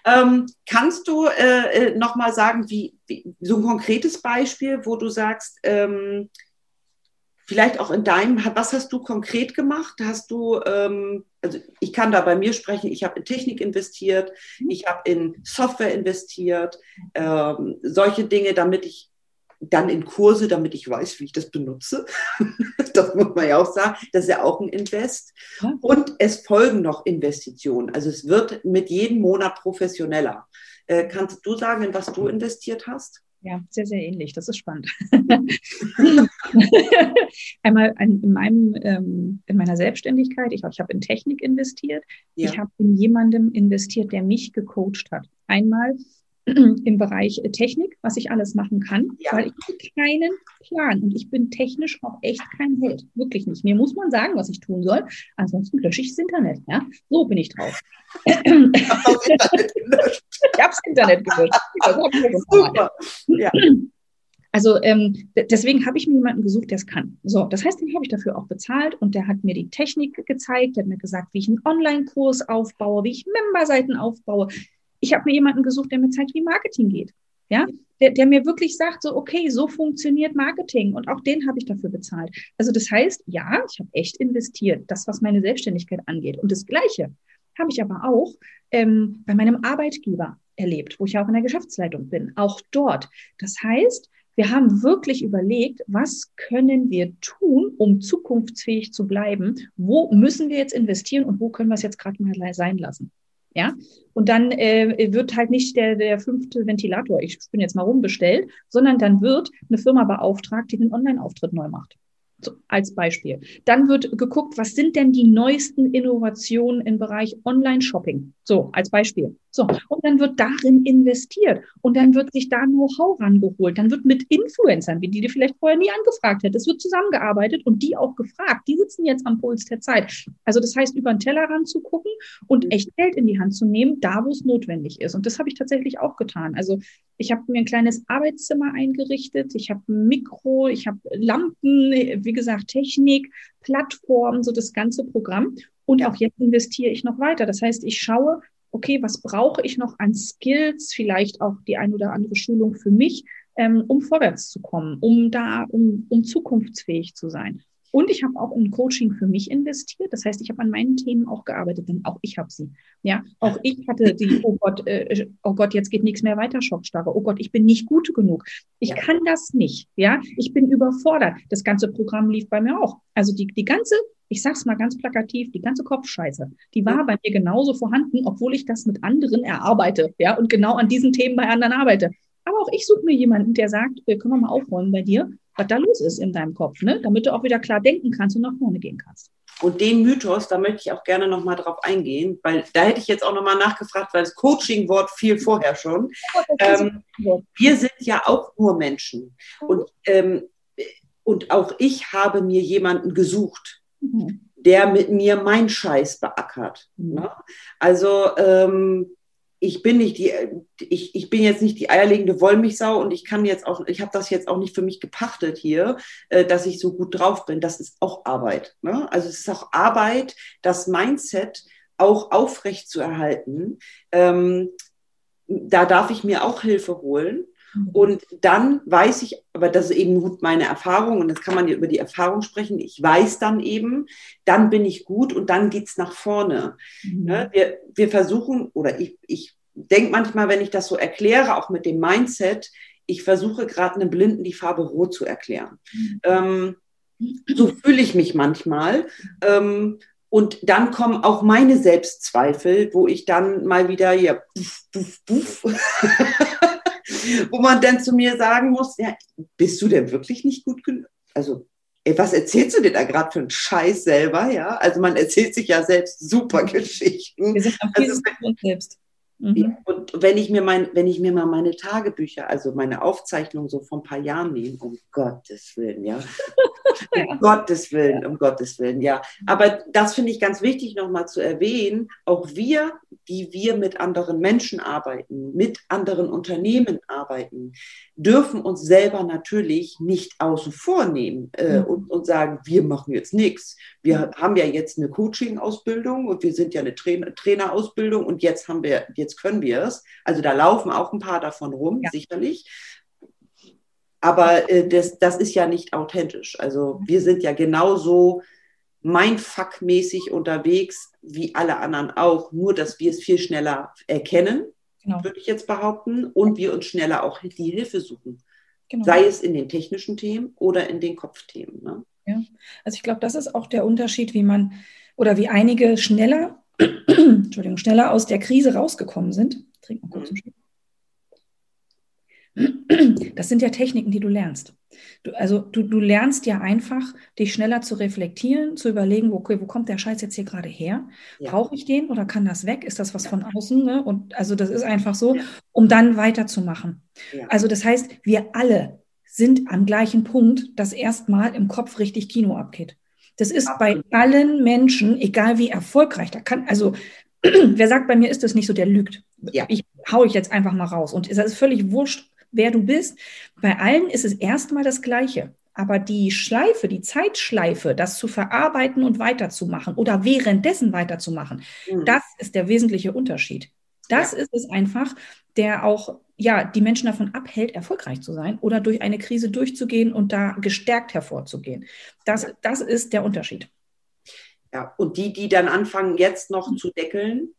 ähm, kannst du äh, äh nochmal sagen, wie, wie, so ein konkretes Beispiel, wo du sagst, ähm, vielleicht auch in deinem, was hast du konkret gemacht? Hast du, ähm, also ich kann da bei mir sprechen, ich habe in Technik investiert, mhm. ich habe in Software investiert, ähm, solche Dinge, damit ich dann in Kurse, damit ich weiß, wie ich das benutze. [LAUGHS] das muss man ja auch sagen. Das ist ja auch ein Invest. Und es folgen noch Investitionen. Also es wird mit jedem Monat professioneller. Äh, kannst du sagen, in was du investiert hast? Ja, sehr, sehr ähnlich. Das ist spannend. [LAUGHS] Einmal in, meinem, ähm, in meiner Selbstständigkeit, ich, ich habe in Technik investiert. Ja. Ich habe in jemandem investiert, der mich gecoacht hat. Einmal [CLEARS THROAT] im Bereich Technik, was ich alles machen kann, ja. weil ich habe keinen Plan und ich bin technisch auch echt kein Held. Wirklich nicht. Mir muss man sagen, was ich tun soll. Ansonsten lösche ich das Internet. Ja? So bin ich drauf. ich habe das Internet gelöscht. [LAUGHS] [CLEARS THROAT] Also ähm, deswegen habe ich mir jemanden gesucht, der es kann. So, das heißt, den habe ich dafür auch bezahlt und der hat mir die Technik gezeigt, der hat mir gesagt, wie ich einen Online-Kurs aufbaue, wie ich Memberseiten aufbaue, ich habe mir jemanden gesucht, der mir zeigt, wie Marketing geht. Ja, der, der mir wirklich sagt, so, okay, so funktioniert Marketing und auch den habe ich dafür bezahlt. Also das heißt, ja, ich habe echt investiert, das, was meine Selbstständigkeit angeht. Und das Gleiche habe ich aber auch ähm, bei meinem Arbeitgeber erlebt, wo ich auch in der Geschäftsleitung bin. Auch dort. Das heißt, wir haben wirklich überlegt, was können wir tun, um zukunftsfähig zu bleiben? Wo müssen wir jetzt investieren und wo können wir es jetzt gerade mal sein lassen? Ja, und dann äh, wird halt nicht der, der fünfte Ventilator, ich bin jetzt mal rumbestellt, sondern dann wird eine Firma beauftragt, die den Online-Auftritt neu macht. So, als Beispiel. Dann wird geguckt, was sind denn die neuesten Innovationen im Bereich Online-Shopping? So, als Beispiel. So, und dann wird darin investiert und dann wird sich da Know-how rangeholt. Dann wird mit Influencern, wie die du vielleicht vorher nie angefragt hättest, wird zusammengearbeitet und die auch gefragt. Die sitzen jetzt am Puls der Zeit. Also das heißt, über den Teller ranzugucken und echt Geld in die Hand zu nehmen, da wo es notwendig ist. Und das habe ich tatsächlich auch getan. Also ich habe mir ein kleines Arbeitszimmer eingerichtet. Ich habe ein Mikro, ich habe Lampen, wie gesagt, Technik, Plattformen, so das ganze Programm. Und auch jetzt investiere ich noch weiter. Das heißt, ich schaue, okay, was brauche ich noch an Skills, vielleicht auch die ein oder andere Schulung für mich, ähm, um vorwärts zu kommen, um da, um, um zukunftsfähig zu sein. Und ich habe auch in Coaching für mich investiert. Das heißt, ich habe an meinen Themen auch gearbeitet, denn auch ich habe sie. Ja, auch ich hatte die, [LAUGHS] oh Gott, äh, oh Gott, jetzt geht nichts mehr weiter, Schockstarre. Oh Gott, ich bin nicht gut genug. Ich ja. kann das nicht. Ja, ich bin überfordert. Das ganze Programm lief bei mir auch. Also die, die ganze ich sag's mal ganz plakativ, die ganze Kopfscheiße, die war bei mir genauso vorhanden, obwohl ich das mit anderen erarbeite, ja, und genau an diesen Themen bei anderen arbeite. Aber auch ich suche mir jemanden, der sagt, äh, können wir mal aufräumen bei dir, was da los ist in deinem Kopf, ne? damit du auch wieder klar denken kannst und nach vorne gehen kannst. Und den Mythos, da möchte ich auch gerne nochmal drauf eingehen, weil da hätte ich jetzt auch nochmal nachgefragt, weil das Coaching-Wort fiel vorher schon. Ähm, wir sind ja auch nur Menschen. Und, ähm, und auch ich habe mir jemanden gesucht, Mhm. der mit mir mein Scheiß beackert. Mhm. Ne? Also ähm, ich bin nicht die, ich, ich bin jetzt nicht die eierlegende Wollmilchsau und ich kann jetzt auch, ich habe das jetzt auch nicht für mich gepachtet hier, äh, dass ich so gut drauf bin. Das ist auch Arbeit. Ne? Also es ist auch Arbeit, das Mindset auch aufrecht zu erhalten. Ähm, da darf ich mir auch Hilfe holen. Mhm. Und dann weiß ich, aber das ist eben gut meine Erfahrung und jetzt kann man ja über die Erfahrung sprechen. Ich weiß dann eben, dann bin ich gut und dann geht's nach vorne. Mhm. Ne, wir, wir versuchen, oder ich, ich denke manchmal, wenn ich das so erkläre, auch mit dem Mindset, ich versuche gerade einem Blinden die Farbe Rot zu erklären. Mhm. Ähm, so fühle ich mich manchmal. Ähm, und dann kommen auch meine Selbstzweifel, wo ich dann mal wieder, ja, buff, buff, buff. [LAUGHS] wo man dann zu mir sagen muss, ja, bist du denn wirklich nicht gut genug? Also, ey, was erzählst du dir da gerade für einen Scheiß selber? Ja, also man erzählt sich ja selbst super Geschichten. Wir sind am also, uns selbst. Mhm. Und wenn ich mir mein, wenn ich mir mal meine Tagebücher, also meine Aufzeichnungen so von ein paar Jahren nehme, um Gottes Willen, ja. Um Gottes Willen, um Gottes Willen, ja. Aber das finde ich ganz wichtig nochmal zu erwähnen. Auch wir, die wir mit anderen Menschen arbeiten, mit anderen Unternehmen arbeiten, dürfen uns selber natürlich nicht außen vor nehmen äh, mhm. und, und sagen, wir machen jetzt nichts. Wir mhm. haben ja jetzt eine Coaching-Ausbildung und wir sind ja eine Trainer Trainerausbildung und jetzt haben wir, jetzt können wir es. Also da laufen auch ein paar davon rum, ja. sicherlich. Aber äh, das, das ist ja nicht authentisch. Also mhm. wir sind ja genauso mindfuck-mäßig unterwegs wie alle anderen auch, nur dass wir es viel schneller erkennen genau. würde ich jetzt behaupten, und wir uns schneller auch die Hilfe suchen. Genau. Sei es in den technischen Themen oder in den Kopfthemen. Ne? Ja, also ich glaube, das ist auch der Unterschied, wie man oder wie einige schneller, [CLEARS THROAT] Entschuldigung, schneller aus der Krise rausgekommen sind. Trink mal kurz einen Schluck. Das sind ja Techniken, die du lernst. Du, also du, du lernst ja einfach, dich schneller zu reflektieren, zu überlegen, okay, wo kommt der Scheiß jetzt hier gerade her? Ja. Brauche ich den oder kann das weg? Ist das was von außen? Ne? Und also das ist einfach so, um dann weiterzumachen. Ja. Also das heißt, wir alle sind am gleichen Punkt, dass erstmal im Kopf richtig Kino abgeht. Das ist bei allen Menschen, egal wie erfolgreich, da kann, also [CLEARS THROAT] wer sagt, bei mir ist das nicht so, der lügt. Ja. Ich hau ich jetzt einfach mal raus. Und es ist völlig wurscht, wer du bist. Bei allen ist es erstmal das Gleiche. Aber die Schleife, die Zeitschleife, das zu verarbeiten und weiterzumachen oder währenddessen weiterzumachen, mhm. das ist der wesentliche Unterschied. Das ja. ist es einfach, der auch ja, die Menschen davon abhält, erfolgreich zu sein oder durch eine Krise durchzugehen und da gestärkt hervorzugehen. Das, das ist der Unterschied. Ja, und die, die dann anfangen, jetzt noch zu deckeln,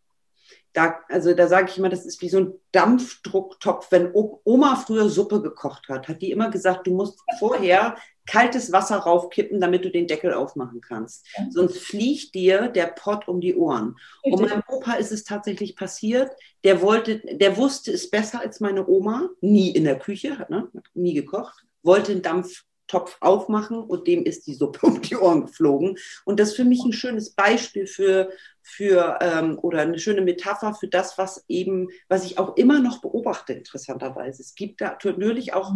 da, also da sage ich immer, das ist wie so ein Dampfdrucktopf. Wenn Oma früher Suppe gekocht hat, hat die immer gesagt, du musst vorher kaltes Wasser raufkippen, damit du den Deckel aufmachen kannst. Ja. Sonst fliegt dir der Pott um die Ohren. Richtig. Und meinem Opa ist es tatsächlich passiert. Der wollte, der wusste es besser als meine Oma, nie in der Küche, hat, ne, nie gekocht, wollte einen Dampf Topf aufmachen und dem ist die Suppe [LAUGHS] um die Ohren geflogen. Und das ist für mich ein schönes Beispiel für, für ähm, oder eine schöne Metapher für das, was eben, was ich auch immer noch beobachte, interessanterweise. Es gibt da natürlich auch,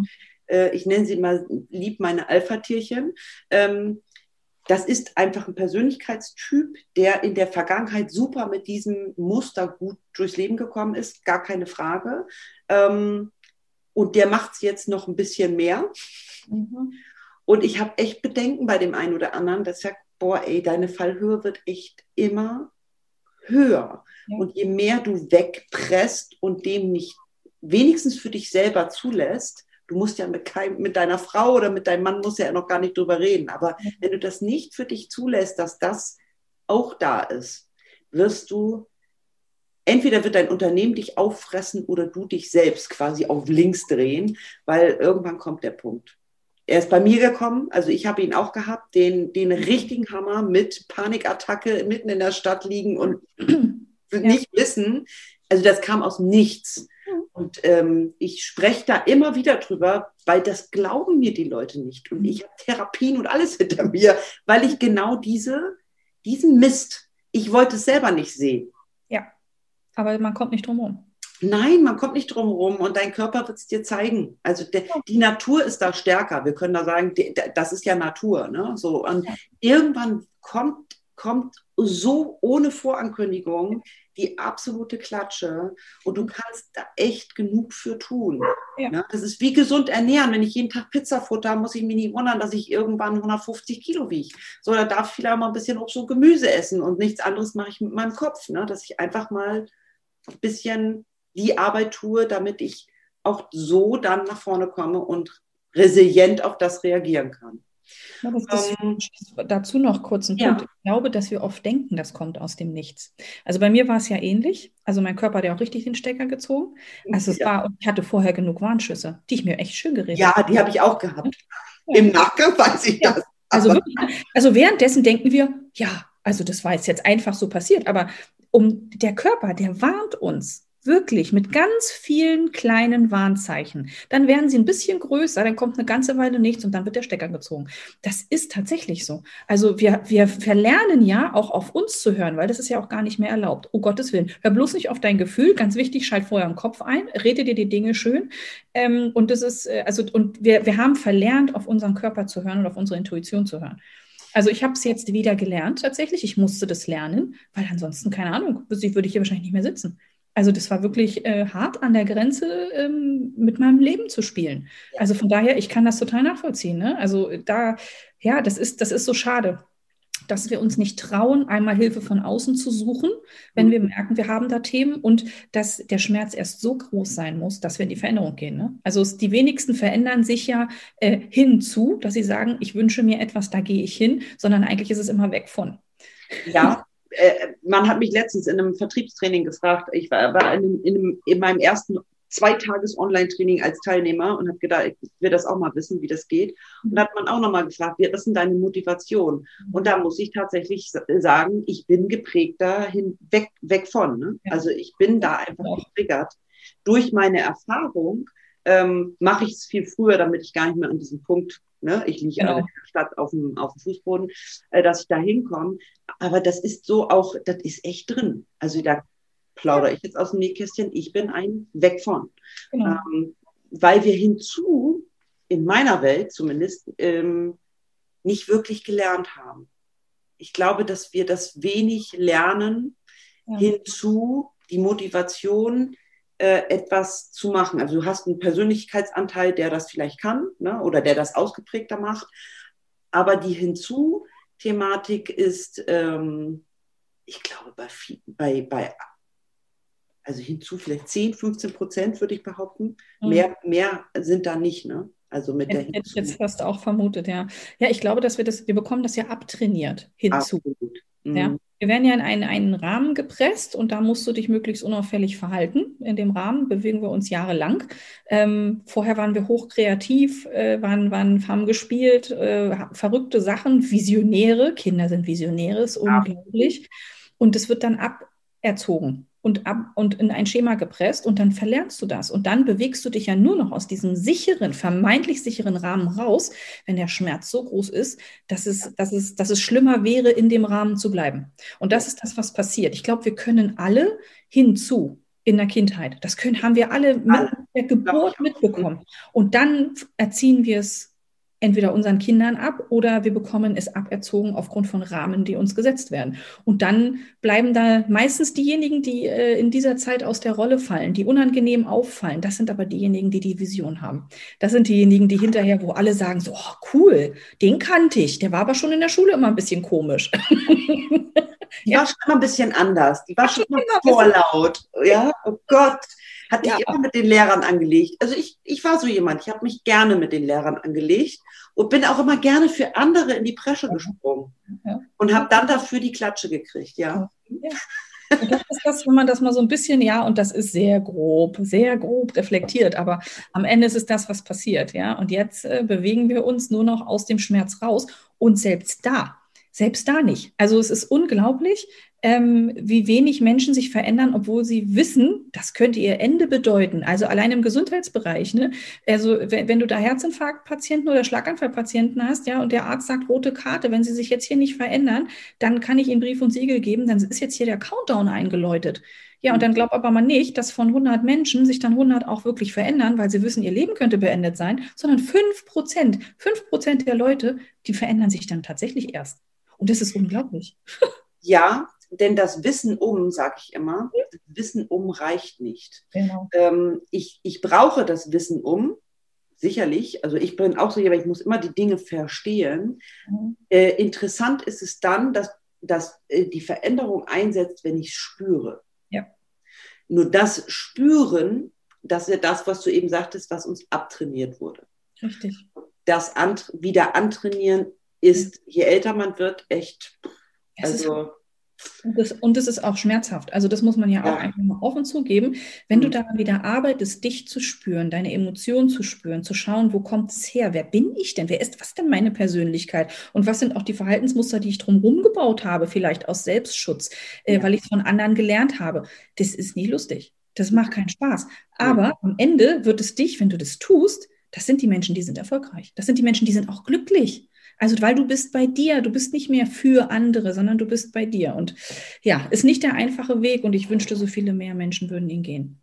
äh, ich nenne sie mal lieb meine Alpha-Tierchen. Ähm, das ist einfach ein Persönlichkeitstyp, der in der Vergangenheit super mit diesem Muster gut durchs Leben gekommen ist, gar keine Frage. Ähm, und der macht es jetzt noch ein bisschen mehr. Mhm. Und ich habe echt Bedenken bei dem einen oder anderen, der sagt, boah, ey, deine Fallhöhe wird echt immer höher. Ja. Und je mehr du wegpresst und dem nicht wenigstens für dich selber zulässt, du musst ja mit, kein, mit deiner Frau oder mit deinem Mann musst ja noch gar nicht drüber reden, aber ja. wenn du das nicht für dich zulässt, dass das auch da ist, wirst du entweder wird dein Unternehmen dich auffressen oder du dich selbst quasi auf links drehen, weil irgendwann kommt der Punkt. Er ist bei mir gekommen, also ich habe ihn auch gehabt, den, den richtigen Hammer mit Panikattacke mitten in der Stadt liegen und [CLEARS THROAT] ja. nicht wissen. Also das kam aus nichts. Und ähm, ich spreche da immer wieder drüber, weil das glauben mir die Leute nicht. Und ich habe Therapien und alles hinter mir, weil ich genau diese, diesen Mist, ich wollte es selber nicht sehen. Aber man kommt nicht drum herum. Nein, man kommt nicht drum herum und dein Körper wird es dir zeigen. Also de, die Natur ist da stärker. Wir können da sagen, de, das ist ja Natur. Ne? So, und irgendwann kommt, kommt so ohne Vorankündigung die absolute Klatsche und du kannst da echt genug für tun. Ja. Ne? Das ist wie gesund ernähren. Wenn ich jeden Tag Pizza futter, muss ich mich nicht wundern, dass ich irgendwann 150 Kilo wiege. So, da darf ich vielleicht mal ein bisschen Obst und Gemüse essen und nichts anderes mache ich mit meinem Kopf. Ne? Dass ich einfach mal bisschen die Arbeit tue, damit ich auch so dann nach vorne komme und resilient auf das reagieren kann. Ja, das, ähm, dazu noch kurz einen Punkt. Ja. Ich glaube, dass wir oft denken, das kommt aus dem Nichts. Also bei mir war es ja ähnlich. Also mein Körper hat ja auch richtig den Stecker gezogen. Also es ja. war, ich hatte vorher genug Warnschüsse, die ich mir echt schön geredet habe. Ja, die habe ich auch gehabt. Im Nachgang weiß ich das. Also, wirklich, also währenddessen denken wir, ja, also das war jetzt, jetzt einfach so passiert, aber um der Körper, der warnt uns Wirklich mit ganz vielen kleinen Warnzeichen. Dann werden sie ein bisschen größer, dann kommt eine ganze Weile nichts und dann wird der Stecker gezogen. Das ist tatsächlich so. Also wir, wir verlernen ja auch auf uns zu hören, weil das ist ja auch gar nicht mehr erlaubt. Oh Gottes Willen. Hör bloß nicht auf dein Gefühl. Ganz wichtig, schalt vorher im Kopf ein, rede dir die Dinge schön. Ähm, und das ist, äh, also, und wir, wir haben verlernt, auf unseren Körper zu hören und auf unsere Intuition zu hören. Also ich habe es jetzt wieder gelernt tatsächlich. Ich musste das lernen, weil ansonsten, keine Ahnung, würde ich hier wahrscheinlich nicht mehr sitzen. Also das war wirklich äh, hart an der Grenze, ähm, mit meinem Leben zu spielen. Also von daher, ich kann das total nachvollziehen. Ne? Also da, ja, das ist, das ist so schade dass wir uns nicht trauen, einmal Hilfe von außen zu suchen, wenn wir mhm. merken, wir haben da Themen und dass der Schmerz erst so groß sein muss, dass wir in die Veränderung gehen. Ne? Also es, die wenigsten verändern sich ja äh, hinzu, dass sie sagen, ich wünsche mir etwas, da gehe ich hin, sondern eigentlich ist es immer weg von. Ja, [LAUGHS] äh, man hat mich letztens in einem Vertriebstraining gefragt, ich war, war in, in, in meinem ersten zwei Tages Online-Training als Teilnehmer und habe gedacht, ich will das auch mal wissen, wie das geht. Und da hat man auch nochmal gefragt, was ist denn deine Motivation? Und da muss ich tatsächlich sagen, ich bin geprägt dahin, weg, weg von. Ne? Also ich bin da einfach getriggert. Durch meine Erfahrung ähm, mache ich es viel früher, damit ich gar nicht mehr an diesem Punkt, ne, ich liege genau. in der Stadt auf dem, auf dem Fußboden, äh, dass ich da hinkomme. Aber das ist so auch, das ist echt drin. Also da plaudere ich jetzt aus dem Nähkästchen, ich bin ein Weg von. Genau. Ähm, weil wir hinzu, in meiner Welt zumindest, ähm, nicht wirklich gelernt haben. Ich glaube, dass wir das wenig lernen, ja. hinzu die Motivation, äh, etwas zu machen. Also du hast einen Persönlichkeitsanteil, der das vielleicht kann ne, oder der das ausgeprägter macht. Aber die Hinzu-Thematik ist, ähm, ich glaube, bei, bei, bei also hinzu vielleicht 10, 15 Prozent, würde ich behaupten. Mhm. Mehr, mehr sind da nicht, ne? Also mit der Jetzt, jetzt hast du auch vermutet, ja. Ja, ich glaube, dass wir das, wir bekommen das ja abtrainiert hinzu. Mhm. Ja. Wir werden ja in einen, einen Rahmen gepresst und da musst du dich möglichst unauffällig verhalten. In dem Rahmen bewegen wir uns jahrelang. Ähm, vorher waren wir hochkreativ, äh, waren, waren, haben gespielt, äh, verrückte Sachen, Visionäre. Kinder sind Visionäre, ist unglaublich. Und es wird dann aberzogen und, ab, und in ein Schema gepresst und dann verlernst du das. Und dann bewegst du dich ja nur noch aus diesem sicheren, vermeintlich sicheren Rahmen raus, wenn der Schmerz so groß ist, dass es, dass es, dass es schlimmer wäre, in dem Rahmen zu bleiben. Und das ist das, was passiert. Ich glaube, wir können alle hinzu in der Kindheit. Das können, haben wir alle mit der Geburt mitbekommen. Und dann erziehen wir es entweder unseren Kindern ab oder wir bekommen es aberzogen aufgrund von Rahmen, die uns gesetzt werden. Und dann bleiben da meistens diejenigen, die äh, in dieser Zeit aus der Rolle fallen, die unangenehm auffallen. Das sind aber diejenigen, die die Vision haben. Das sind diejenigen, die hinterher, wo alle sagen, so oh, cool, den kannte ich, der war aber schon in der Schule immer ein bisschen komisch. Die war [LAUGHS] schon immer ein bisschen anders. Die war schon immer vorlaut. Ja, oh Gott hat dich ja. immer mit den Lehrern angelegt. Also ich, ich war so jemand, ich habe mich gerne mit den Lehrern angelegt und bin auch immer gerne für andere in die Presche gesprungen ja. und habe dann dafür die Klatsche gekriegt, ja. ja. Und das ist das, wenn man das mal so ein bisschen, ja, und das ist sehr grob, sehr grob reflektiert, aber am Ende ist es das, was passiert, ja. Und jetzt äh, bewegen wir uns nur noch aus dem Schmerz raus und selbst da, selbst da nicht. Also es ist unglaublich, ähm, wie wenig Menschen sich verändern, obwohl sie wissen, das könnte ihr Ende bedeuten. Also allein im Gesundheitsbereich. Ne? Also wenn, wenn du da Herzinfarktpatienten oder Schlaganfallpatienten hast, ja, und der Arzt sagt rote Karte, wenn sie sich jetzt hier nicht verändern, dann kann ich ihnen Brief und Siegel geben, dann ist jetzt hier der Countdown eingeläutet. Ja, und dann glaubt aber mal nicht, dass von 100 Menschen sich dann 100 auch wirklich verändern, weil sie wissen, ihr Leben könnte beendet sein, sondern 5 Prozent, 5 Prozent der Leute, die verändern sich dann tatsächlich erst. Und das ist unglaublich. Ja, denn das Wissen um, sage ich immer, das Wissen um reicht nicht. Genau. Ähm, ich, ich brauche das Wissen um, sicherlich. Also ich bin auch so jemand, ich muss immer die Dinge verstehen. Mhm. Äh, interessant ist es dann, dass, dass äh, die Veränderung einsetzt, wenn ich spüre. Ja. Nur das Spüren, das ist ja das, was du eben sagtest, was uns abtrainiert wurde. Richtig. Das Ant wieder antrainieren ist, je älter man wird, echt. Es also und das, und das ist auch schmerzhaft. Also das muss man ja, ja. auch einfach mal offen zugeben. Wenn mhm. du daran wieder arbeitest, dich zu spüren, deine Emotionen zu spüren, zu schauen, wo kommt es her? Wer bin ich denn? Wer ist, was denn meine Persönlichkeit? Und was sind auch die Verhaltensmuster, die ich drumherum gebaut habe, vielleicht aus Selbstschutz, äh, ja. weil ich es von anderen gelernt habe. Das ist nie lustig. Das macht keinen Spaß. Aber am Ende wird es dich, wenn du das tust, das sind die Menschen, die sind erfolgreich. Das sind die Menschen, die sind auch glücklich. Also, weil du bist bei dir, du bist nicht mehr für andere, sondern du bist bei dir. Und ja, ist nicht der einfache Weg und ich wünschte, so viele mehr Menschen würden ihn gehen.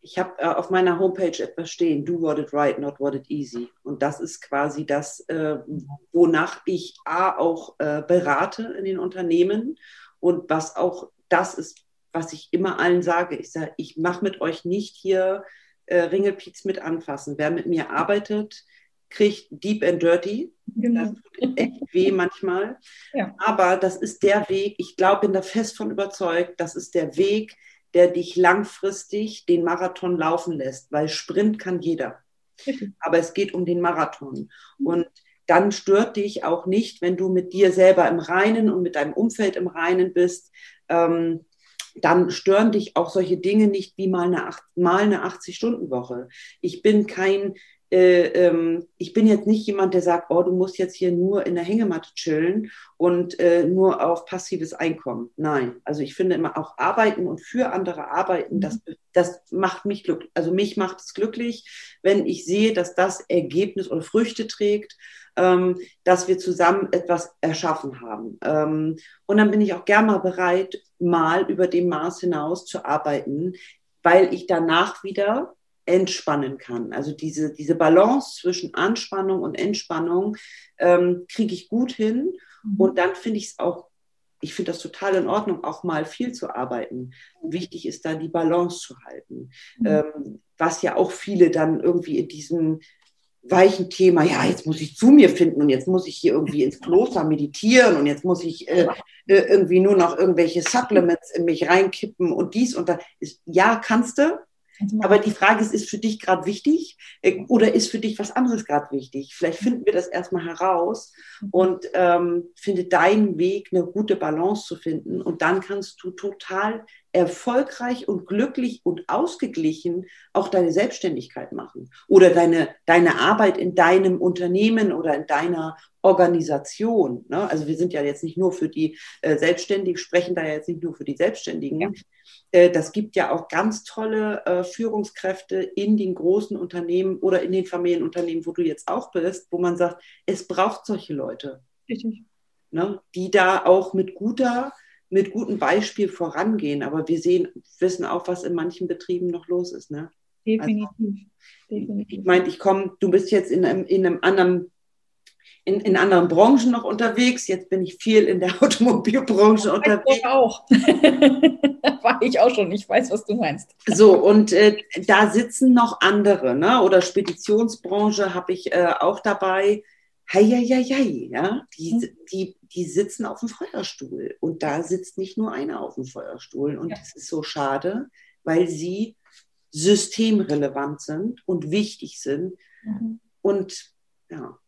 Ich habe äh, auf meiner Homepage etwas stehen, do what it right, not what it easy. Und das ist quasi das, äh, wonach ich A, auch äh, berate in den Unternehmen und was auch das ist, was ich immer allen sage. Ich sage, ich mache mit euch nicht hier äh, Ringelpiez mit anfassen. Wer mit mir arbeitet, kriegt deep and dirty. Genau. Das tut echt [LAUGHS] weh manchmal. Ja. Aber das ist der Weg, ich glaube, bin da fest von überzeugt, das ist der Weg, der dich langfristig den Marathon laufen lässt, weil Sprint kann jeder. Aber es geht um den Marathon. Und dann stört dich auch nicht, wenn du mit dir selber im Reinen und mit deinem Umfeld im Reinen bist. Ähm, dann stören dich auch solche Dinge nicht wie mal eine, eine 80-Stunden-Woche. Ich bin kein äh, ähm, ich bin jetzt nicht jemand, der sagt, oh, du musst jetzt hier nur in der Hängematte chillen und äh, nur auf passives Einkommen. Nein, also ich finde immer auch arbeiten und für andere arbeiten, das, mhm. das macht mich glücklich. Also mich macht es glücklich, wenn ich sehe, dass das Ergebnis oder Früchte trägt, ähm, dass wir zusammen etwas erschaffen haben. Ähm, und dann bin ich auch gerne mal bereit, mal über dem Maß hinaus zu arbeiten, weil ich danach wieder entspannen kann. Also diese, diese Balance zwischen Anspannung und Entspannung ähm, kriege ich gut hin. Mhm. Und dann finde ich es auch, ich finde das total in Ordnung, auch mal viel zu arbeiten. Wichtig ist da die Balance zu halten. Mhm. Ähm, was ja auch viele dann irgendwie in diesem weichen Thema, ja, jetzt muss ich zu mir finden und jetzt muss ich hier irgendwie ins Kloster meditieren und jetzt muss ich äh, äh irgendwie nur noch irgendwelche Supplements in mich reinkippen und dies und das. Ja, kannst du, aber die Frage ist, ist für dich gerade wichtig äh, oder ist für dich was anderes gerade wichtig? Vielleicht finden wir das erstmal heraus mhm. und ähm, finde deinen Weg, eine gute Balance zu finden. Und dann kannst du total erfolgreich und glücklich und ausgeglichen auch deine Selbstständigkeit machen oder deine, deine Arbeit in deinem Unternehmen oder in deiner Organisation. Ne? Also wir sind ja jetzt nicht nur für die äh, Selbstständigen, sprechen da ja jetzt nicht nur für die Selbstständigen. Ja. Äh, das gibt ja auch ganz tolle äh, Führungskräfte in den großen Unternehmen oder in den Familienunternehmen, wo du jetzt auch bist, wo man sagt, es braucht solche Leute. Richtig. Ne? Die da auch mit guter mit gutem Beispiel vorangehen. Aber wir sehen, wissen auch, was in manchen Betrieben noch los ist. Ne? Definitiv. Also, Definitiv. Ich meine, ich komme, du bist jetzt in einem, in einem anderen in, in anderen Branchen noch unterwegs. Jetzt bin ich viel in der [LAUGHS] Automobilbranche ja, unterwegs. Ich auch. [LAUGHS] War ich auch schon. Ich weiß, was du meinst. So, und äh, da sitzen noch andere, ne? oder Speditionsbranche habe ich äh, auch dabei. Heieiei, ja, die, mhm. die, die sitzen auf dem Feuerstuhl und da sitzt nicht nur einer auf dem Feuerstuhl und ja. das ist so schade, weil sie systemrelevant sind und wichtig sind mhm. und ja,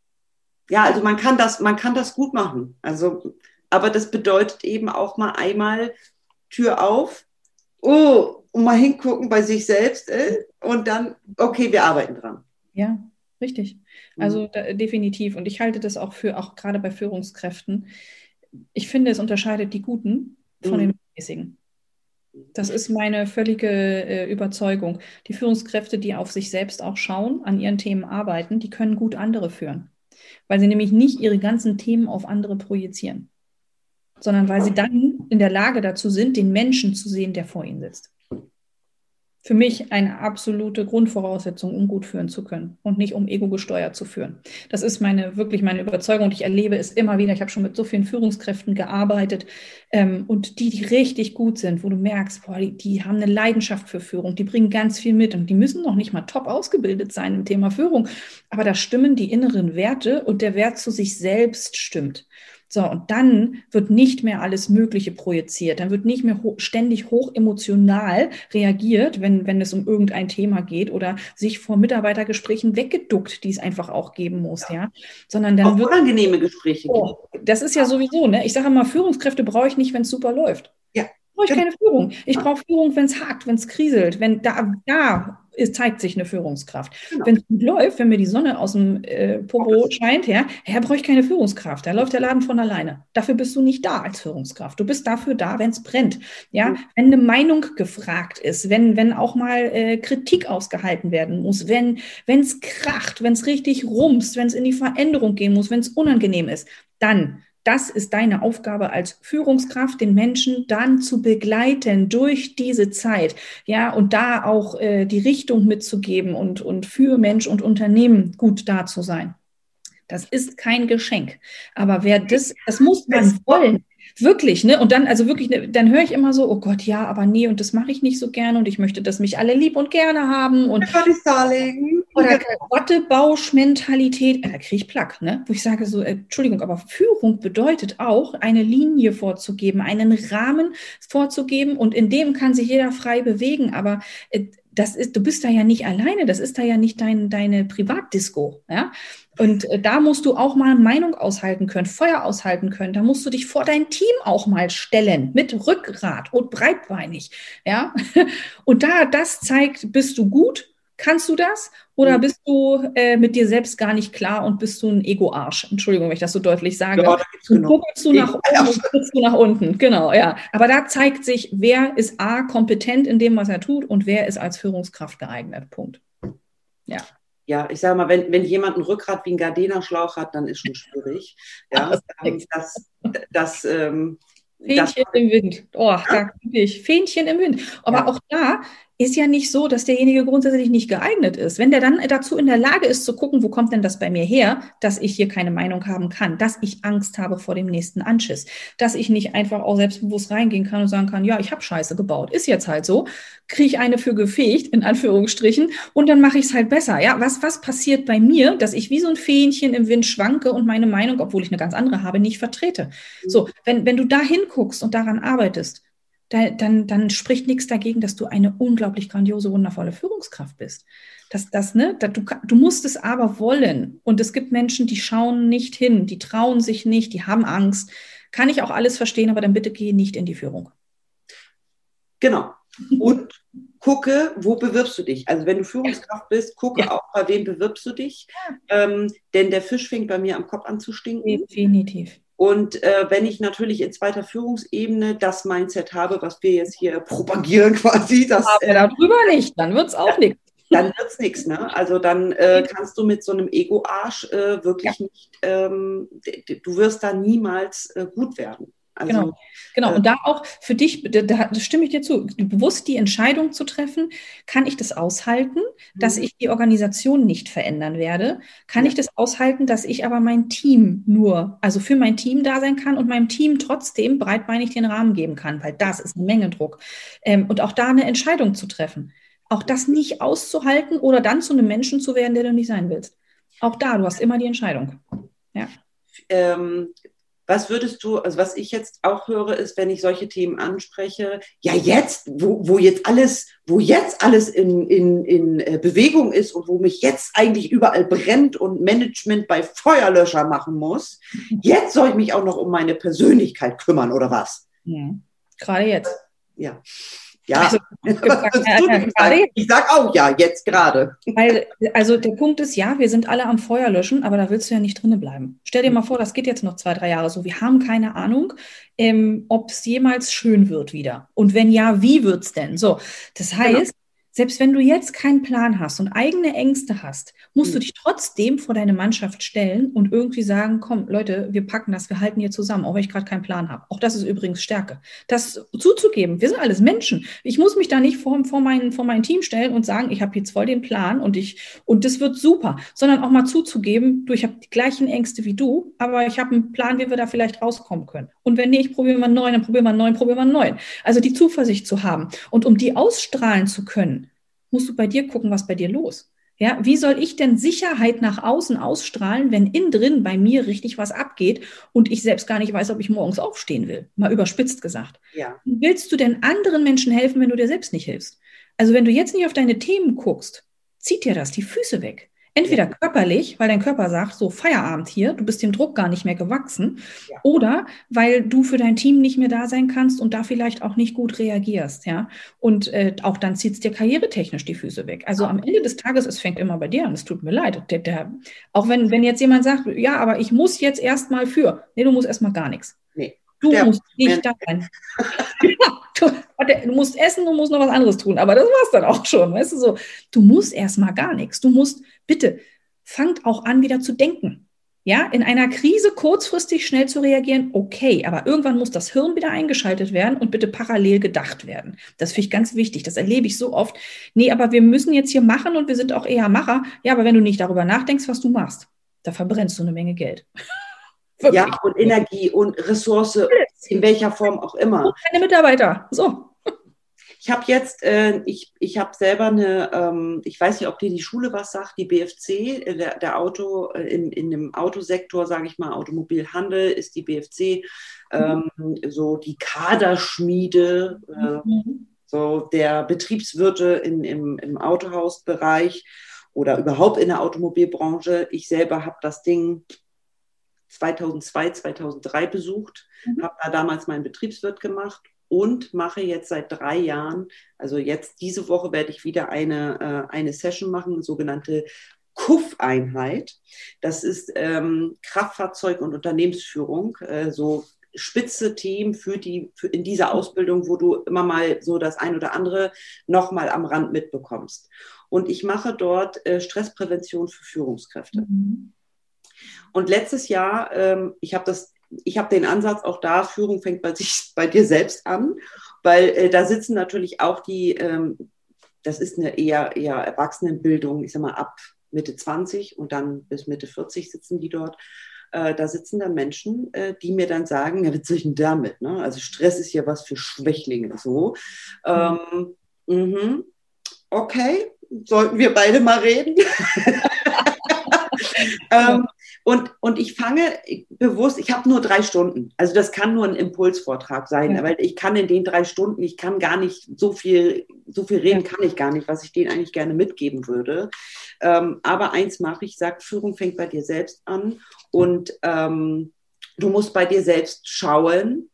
ja, also man kann das, man kann das gut machen. Also, aber das bedeutet eben auch mal einmal Tür auf, oh, und mal hingucken bei sich selbst äh, und dann, okay, wir arbeiten dran. Ja, Richtig. Also mhm. da, definitiv. Und ich halte das auch für, auch gerade bei Führungskräften, ich finde, es unterscheidet die Guten von mhm. den Mäßigen. Das ist meine völlige äh, Überzeugung. Die Führungskräfte, die auf sich selbst auch schauen, an ihren Themen arbeiten, die können gut andere führen. Weil sie nämlich nicht ihre ganzen Themen auf andere projizieren, sondern weil sie dann in der Lage dazu sind, den Menschen zu sehen, der vor ihnen sitzt für mich eine absolute Grundvoraussetzung, um gut führen zu können und nicht um ego gesteuert zu führen. Das ist meine wirklich meine Überzeugung und ich erlebe es immer wieder. Ich habe schon mit so vielen Führungskräften gearbeitet ähm, und die, die richtig gut sind, wo du merkst, boah, die, die haben eine Leidenschaft für Führung, die bringen ganz viel mit und die müssen noch nicht mal top ausgebildet sein im Thema Führung, aber da stimmen die inneren Werte und der Wert zu sich selbst stimmt. So, und dann wird nicht mehr alles Mögliche projiziert. Dann wird nicht mehr ho ständig hoch emotional reagiert, wenn, wenn es um irgendein Thema geht oder sich vor Mitarbeitergesprächen weggeduckt, die es einfach auch geben muss, ja. ja? Sondern dann auch wird. Unangenehme Gespräche. Oh, das ist ja sowieso, ne? Ich sage mal, Führungskräfte brauche ich nicht, wenn es super läuft. Ja. Brauche ich keine Führung. Ich brauche Führung, wenn es hakt, wenn es kriselt, wenn da, da es zeigt sich eine Führungskraft. Genau. Wenn es gut läuft, wenn mir die Sonne aus dem äh, Popo scheint, ja, ja, brauche ich keine Führungskraft. Da läuft der Laden von alleine. Dafür bist du nicht da als Führungskraft. Du bist dafür da, wenn es brennt. Ja, mhm. wenn eine Meinung gefragt ist, wenn, wenn auch mal äh, Kritik ausgehalten werden muss, wenn es kracht, wenn es richtig rumst, wenn es in die Veränderung gehen muss, wenn es unangenehm ist, dann das ist deine Aufgabe als Führungskraft, den Menschen dann zu begleiten durch diese Zeit. Ja, und da auch äh, die Richtung mitzugeben und, und für Mensch und Unternehmen gut da zu sein. Das ist kein Geschenk. Aber wer das, das muss man wollen. Wirklich, ne? Und dann, also wirklich, ne, dann höre ich immer so, oh Gott, ja, aber nee, und das mache ich nicht so gerne und ich möchte, dass mich alle lieb und gerne haben. Und oder Wattebausch-Mentalität, äh, da kriege ich Plack, ne? Wo ich sage so, äh, Entschuldigung, aber Führung bedeutet auch, eine Linie vorzugeben, einen Rahmen vorzugeben und in dem kann sich jeder frei bewegen, aber äh, das ist, du bist da ja nicht alleine, das ist da ja nicht dein, deine Privatdisco, ja. Und äh, da musst du auch mal Meinung aushalten können, Feuer aushalten können. Da musst du dich vor dein Team auch mal stellen mit Rückgrat und breitbeinig, ja. [LAUGHS] Und da das zeigt, bist du gut, kannst du das oder mhm. bist du äh, mit dir selbst gar nicht klar und bist du ein Ego-Arsch? Entschuldigung, wenn ich das so deutlich sage. Ja, und guckst du nach oben und [LAUGHS] guckst du nach unten. Genau, ja. Aber da zeigt sich, wer ist A, kompetent in dem, was er tut und wer ist als Führungskraft geeignet. Punkt. Ja ja, ich sage mal, wenn, wenn jemand ein Rückgrat wie ein Gardena-Schlauch hat, dann ist schon schwierig. Ja, das, das, das ähm, Fähnchen im Wind. Oh, ja? da ich. Fähnchen im Wind. Aber ja. auch da ist ja nicht so, dass derjenige grundsätzlich nicht geeignet ist. Wenn der dann dazu in der Lage ist zu gucken, wo kommt denn das bei mir her, dass ich hier keine Meinung haben kann, dass ich Angst habe vor dem nächsten Anschiss, dass ich nicht einfach auch selbstbewusst reingehen kann und sagen kann, ja, ich habe Scheiße gebaut, ist jetzt halt so, kriege ich eine für gefegt, in Anführungsstrichen, und dann mache ich es halt besser. Ja, was, was passiert bei mir, dass ich wie so ein Fähnchen im Wind schwanke und meine Meinung, obwohl ich eine ganz andere habe, nicht vertrete? So, wenn, wenn du da hinguckst und daran arbeitest, dann, dann spricht nichts dagegen, dass du eine unglaublich grandiose, wundervolle Führungskraft bist. Das, das, ne, du, du musst es aber wollen. Und es gibt Menschen, die schauen nicht hin, die trauen sich nicht, die haben Angst. Kann ich auch alles verstehen, aber dann bitte geh nicht in die Führung. Genau. [LAUGHS] Und gucke, wo bewirbst du dich? Also wenn du Führungskraft bist, gucke ja. auch, bei wem bewirbst du dich. Ja. Ähm, denn der Fisch fängt bei mir am Kopf an zu stinken. Definitiv. Und äh, wenn ich natürlich in zweiter Führungsebene das Mindset habe, was wir jetzt hier propagieren [LAUGHS] quasi, das. Aber äh, darüber nicht, dann wird es auch nichts. Dann wird es nichts, ne? Also dann äh, kannst du mit so einem Ego-Arsch äh, wirklich ja. nicht, ähm, du wirst da niemals äh, gut werden. Also, genau, genau. Äh, und da auch für dich, da, da, stimme ich dir zu, bewusst die Entscheidung zu treffen, kann ich das aushalten, dass mhm. ich die Organisation nicht verändern werde? Kann ja. ich das aushalten, dass ich aber mein Team nur, also für mein Team da sein kann und meinem Team trotzdem breitbeinig den Rahmen geben kann, weil das ist eine Menge Druck. Ähm, und auch da eine Entscheidung zu treffen. Auch das nicht auszuhalten oder dann zu einem Menschen zu werden, der du nicht sein willst. Auch da, du hast immer die Entscheidung. Ja. Ähm, was würdest du, also was ich jetzt auch höre, ist, wenn ich solche Themen anspreche, ja jetzt, wo, wo jetzt alles, wo jetzt alles in, in, in äh, Bewegung ist und wo mich jetzt eigentlich überall brennt und Management bei Feuerlöscher machen muss, [LAUGHS] jetzt soll ich mich auch noch um meine Persönlichkeit kümmern oder was? Ja, gerade jetzt. Ja. Ja, also, [LAUGHS] ich sag auch ja, jetzt gerade. Weil, also der Punkt ist, ja, wir sind alle am Feuer löschen, aber da willst du ja nicht drinnen bleiben. Stell dir mal vor, das geht jetzt noch zwei, drei Jahre so. Wir haben keine Ahnung, ähm, ob es jemals schön wird wieder. Und wenn ja, wie wird's denn? So, das genau. heißt. Selbst wenn du jetzt keinen Plan hast und eigene Ängste hast, musst mhm. du dich trotzdem vor deine Mannschaft stellen und irgendwie sagen, komm, Leute, wir packen das, wir halten hier zusammen, auch wenn ich gerade keinen Plan habe. Auch das ist übrigens Stärke. Das zuzugeben, wir sind alles Menschen. Ich muss mich da nicht vor, vor, mein, vor mein Team stellen und sagen, ich habe jetzt voll den Plan und ich, und das wird super, sondern auch mal zuzugeben, du, ich habe die gleichen Ängste wie du, aber ich habe einen Plan, wie wir da vielleicht rauskommen können. Und wenn nicht, probieren wir einen neuen, dann probieren wir einen neuen, probieren wir einen neuen. Also die Zuversicht zu haben und um die ausstrahlen zu können, musst du bei dir gucken, was bei dir los. Ja, wie soll ich denn Sicherheit nach außen ausstrahlen, wenn innen drin bei mir richtig was abgeht und ich selbst gar nicht weiß, ob ich morgens aufstehen will? Mal überspitzt gesagt. Ja. Willst du denn anderen Menschen helfen, wenn du dir selbst nicht hilfst? Also wenn du jetzt nicht auf deine Themen guckst, zieht dir das die Füße weg. Entweder körperlich, weil dein Körper sagt, so Feierabend hier, du bist dem Druck gar nicht mehr gewachsen, ja. oder weil du für dein Team nicht mehr da sein kannst und da vielleicht auch nicht gut reagierst, ja. Und äh, auch dann zieht es dir karrieretechnisch die Füße weg. Also am Ende des Tages, es fängt immer bei dir an, es tut mir leid. Der, der, auch wenn, wenn jetzt jemand sagt, ja, aber ich muss jetzt erstmal für, nee, du musst erstmal gar nichts. Nee. Du musst nicht da sein. [LAUGHS] [LAUGHS] [LAUGHS] du, du, musst essen, du musst noch was anderes tun, aber das war's dann auch schon. Weißt du so, du musst erstmal gar nichts. Du musst, bitte, fangt auch an, wieder zu denken. Ja, in einer Krise kurzfristig schnell zu reagieren, okay, aber irgendwann muss das Hirn wieder eingeschaltet werden und bitte parallel gedacht werden. Das finde ich ganz wichtig. Das erlebe ich so oft. Nee, aber wir müssen jetzt hier machen und wir sind auch eher Macher. Ja, aber wenn du nicht darüber nachdenkst, was du machst, da verbrennst du eine Menge Geld. [LAUGHS] Wirklich. Ja, und Energie und Ressource, in welcher Form auch immer. Und deine Mitarbeiter. So. Ich habe jetzt, äh, ich, ich habe selber eine, ähm, ich weiß nicht, ob dir die Schule was sagt, die BFC, äh, der, der Auto, äh, in, in dem Autosektor, sage ich mal, Automobilhandel ist die BFC, ähm, so die Kaderschmiede, äh, mhm. so der Betriebswirte in, im, im Autohausbereich oder überhaupt in der Automobilbranche. Ich selber habe das Ding 2002, 2003 besucht, mhm. habe da damals meinen Betriebswirt gemacht und mache jetzt seit drei Jahren, also jetzt diese Woche werde ich wieder eine, äh, eine Session machen, sogenannte KUF-Einheit. Das ist ähm, Kraftfahrzeug- und Unternehmensführung, äh, so spitze Themen für die für in dieser Ausbildung, wo du immer mal so das ein oder andere noch mal am Rand mitbekommst. Und ich mache dort äh, Stressprävention für Führungskräfte. Mhm. Und letztes Jahr, ähm, ich habe das, ich habe den Ansatz auch da, Führung fängt bei [LAUGHS] sich, bei dir selbst an, weil äh, da sitzen natürlich auch die, ähm, das ist eine eher, eher Erwachsenenbildung, ich sag mal ab Mitte 20 und dann bis Mitte 40 sitzen die dort. Äh, da sitzen dann Menschen, äh, die mir dann sagen, ja, was soll ich denn damit? Ne? Also Stress ist ja was für Schwächlinge so. Mhm. Ähm. Okay, sollten wir beide mal reden. [LAUGHS] ähm, und, und ich fange bewusst, ich habe nur drei Stunden. Also das kann nur ein Impulsvortrag sein, ja. weil ich kann in den drei Stunden, ich kann gar nicht so viel, so viel reden kann ich gar nicht, was ich denen eigentlich gerne mitgeben würde. Ähm, aber eins mache ich, sage, Führung fängt bei dir selbst an und ähm, du musst bei dir selbst schauen.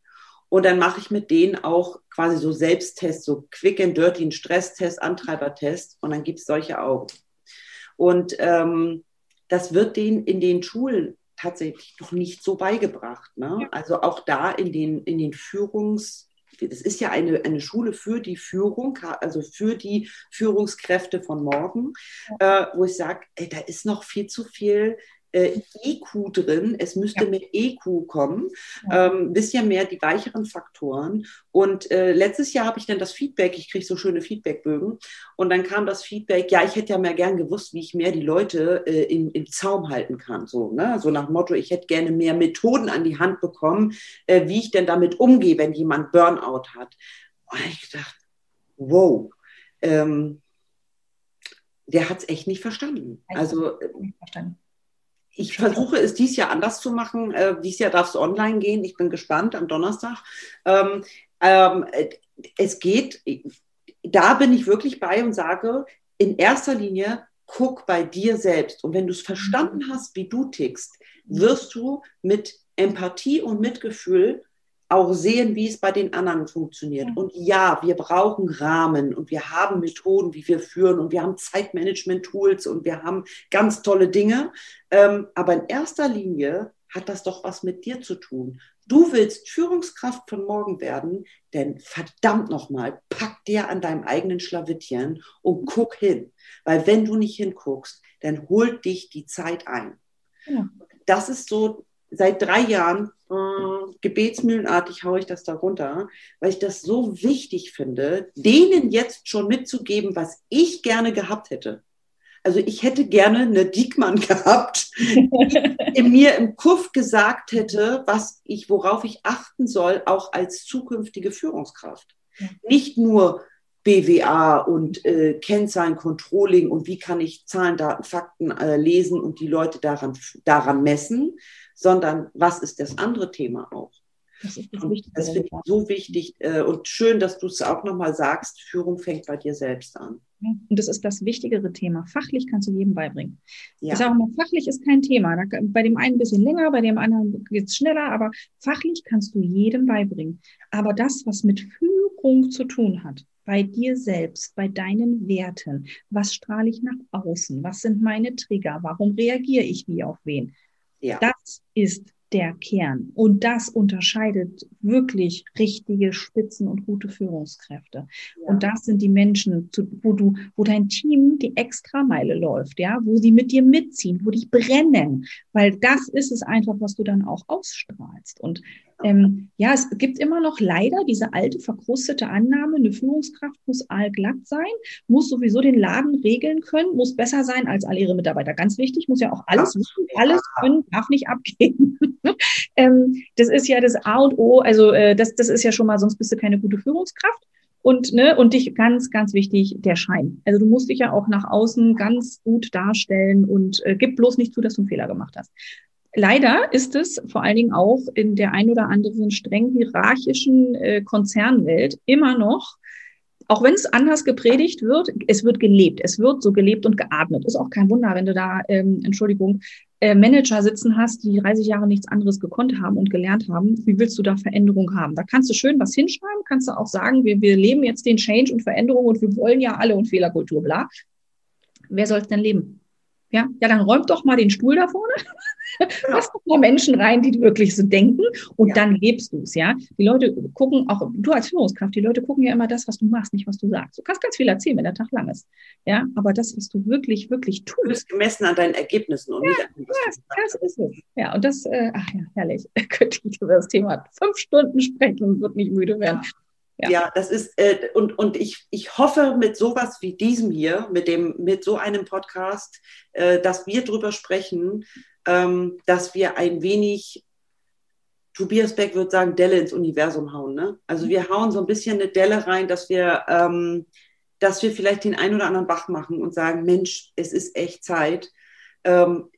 Und dann mache ich mit denen auch quasi so Selbsttests, so Quick and Dirty, einen Stresstest, Antreibertest und dann gibt es solche Augen. Und ähm, das wird denen in den Schulen tatsächlich noch nicht so beigebracht. Ne? Also auch da in den, in den Führungs- das ist ja eine, eine Schule für die Führung, also für die Führungskräfte von morgen, äh, wo ich sage, da ist noch viel zu viel äh, IQ drin, es müsste ja. mit EQ kommen, ähm, bisschen mehr die weicheren Faktoren. Und äh, letztes Jahr habe ich dann das Feedback, ich kriege so schöne Feedbackbögen, und dann kam das Feedback, ja, ich hätte ja mehr gern gewusst, wie ich mehr die Leute äh, in, im Zaum halten kann. So, ne? so nach Motto, ich hätte gerne mehr Methoden an die Hand bekommen, äh, wie ich denn damit umgehe, wenn jemand Burnout hat. Und ich dachte, wow. Ähm, der hat es echt nicht verstanden. Also, nicht verstanden ich versuche es dies Jahr anders zu machen. Äh, dies Jahr darf es online gehen. Ich bin gespannt am Donnerstag. Ähm, ähm, es geht, da bin ich wirklich bei und sage, in erster Linie guck bei dir selbst. Und wenn du es verstanden mhm. hast, wie du tickst, wirst du mit Empathie und Mitgefühl auch sehen, wie es bei den anderen funktioniert. Und ja, wir brauchen Rahmen und wir haben Methoden, wie wir führen und wir haben Zeitmanagement-Tools und wir haben ganz tolle Dinge. Ähm, aber in erster Linie hat das doch was mit dir zu tun. Du willst Führungskraft von morgen werden, denn verdammt nochmal, pack dir an deinem eigenen Schlawittchen und guck hin. Weil wenn du nicht hinguckst, dann holt dich die Zeit ein. Ja. Das ist so seit drei Jahren äh, gebetsmühlenartig haue ich das da runter, weil ich das so wichtig finde, denen jetzt schon mitzugeben, was ich gerne gehabt hätte. Also ich hätte gerne eine Diekmann [LAUGHS] gehabt, die [LAUGHS] mir im Kuff gesagt hätte, was ich, worauf ich achten soll, auch als zukünftige Führungskraft. Nicht nur BWA und äh, Kennzahlen, Controlling und wie kann ich Zahlen, Daten, Fakten äh, lesen und die Leute daran, daran messen, sondern was ist das andere Thema auch? Das, das finde ich so wichtig äh, und schön, dass du es auch nochmal sagst, Führung fängt bei dir selbst an. Und das ist das wichtigere Thema. Fachlich kannst du jedem beibringen. Ja. Ich sage mal, fachlich ist kein Thema. Bei dem einen ein bisschen länger, bei dem anderen geht es schneller, aber fachlich kannst du jedem beibringen. Aber das, was mit Führung zu tun hat, bei dir selbst, bei deinen Werten, was strahle ich nach außen, was sind meine Trigger, warum reagiere ich wie auf wen, ja. das ist der Kern. Und das unterscheidet wirklich richtige Spitzen und gute Führungskräfte. Ja. Und das sind die Menschen, wo du, wo dein Team die Extrameile läuft, ja, wo sie mit dir mitziehen, wo die brennen, weil das ist es einfach, was du dann auch ausstrahlst. Und ähm, ja, es gibt immer noch leider diese alte verkrustete Annahme, eine Führungskraft muss allglatt sein, muss sowieso den Laden regeln können, muss besser sein als alle ihre Mitarbeiter. Ganz wichtig, muss ja auch alles wissen, alles können, darf nicht abgeben. [LAUGHS] ähm, das ist ja das A und O, also äh, das, das ist ja schon mal, sonst bist du keine gute Führungskraft. Und, ne, und dich ganz, ganz wichtig, der Schein. Also du musst dich ja auch nach außen ganz gut darstellen und äh, gib bloß nicht zu, dass du einen Fehler gemacht hast. Leider ist es vor allen Dingen auch in der ein oder anderen streng hierarchischen äh, Konzernwelt immer noch, auch wenn es anders gepredigt wird, es wird gelebt. Es wird so gelebt und geatmet. Ist auch kein Wunder, wenn du da, ähm, Entschuldigung, äh, Manager sitzen hast, die 30 Jahre nichts anderes gekonnt haben und gelernt haben. Wie willst du da Veränderung haben? Da kannst du schön was hinschreiben, kannst du auch sagen, wir, wir leben jetzt den Change und Veränderung und wir wollen ja alle und Fehlerkultur, bla. Wer soll es denn leben? Ja, ja, dann räumt doch mal den Stuhl da vorne Genau. Lass doch mal Menschen rein, die wirklich so denken und ja. dann lebst du es, ja. Die Leute gucken, auch du als Führungskraft, die Leute gucken ja immer das, was du machst, nicht was du sagst. Du kannst ganz viel erzählen, wenn der Tag lang ist, ja. Aber das, was du wirklich, wirklich tust. Du bist gemessen an deinen Ergebnissen und ja, nicht an dem, was ja, du das ist es. Ja, und das, äh, ach ja, herrlich. [LAUGHS] Könnte ich über das Thema fünf Stunden sprechen und wird nicht müde werden. Ja. ja, das ist, äh, und, und ich, ich hoffe mit sowas wie diesem hier, mit, dem, mit so einem Podcast, äh, dass wir drüber sprechen, ähm, dass wir ein wenig, Tobias Beck würde sagen, Delle ins Universum hauen. Ne? Also wir hauen so ein bisschen eine Delle rein, dass wir, ähm, dass wir vielleicht den einen oder anderen Bach machen und sagen, Mensch, es ist echt Zeit. Ähm,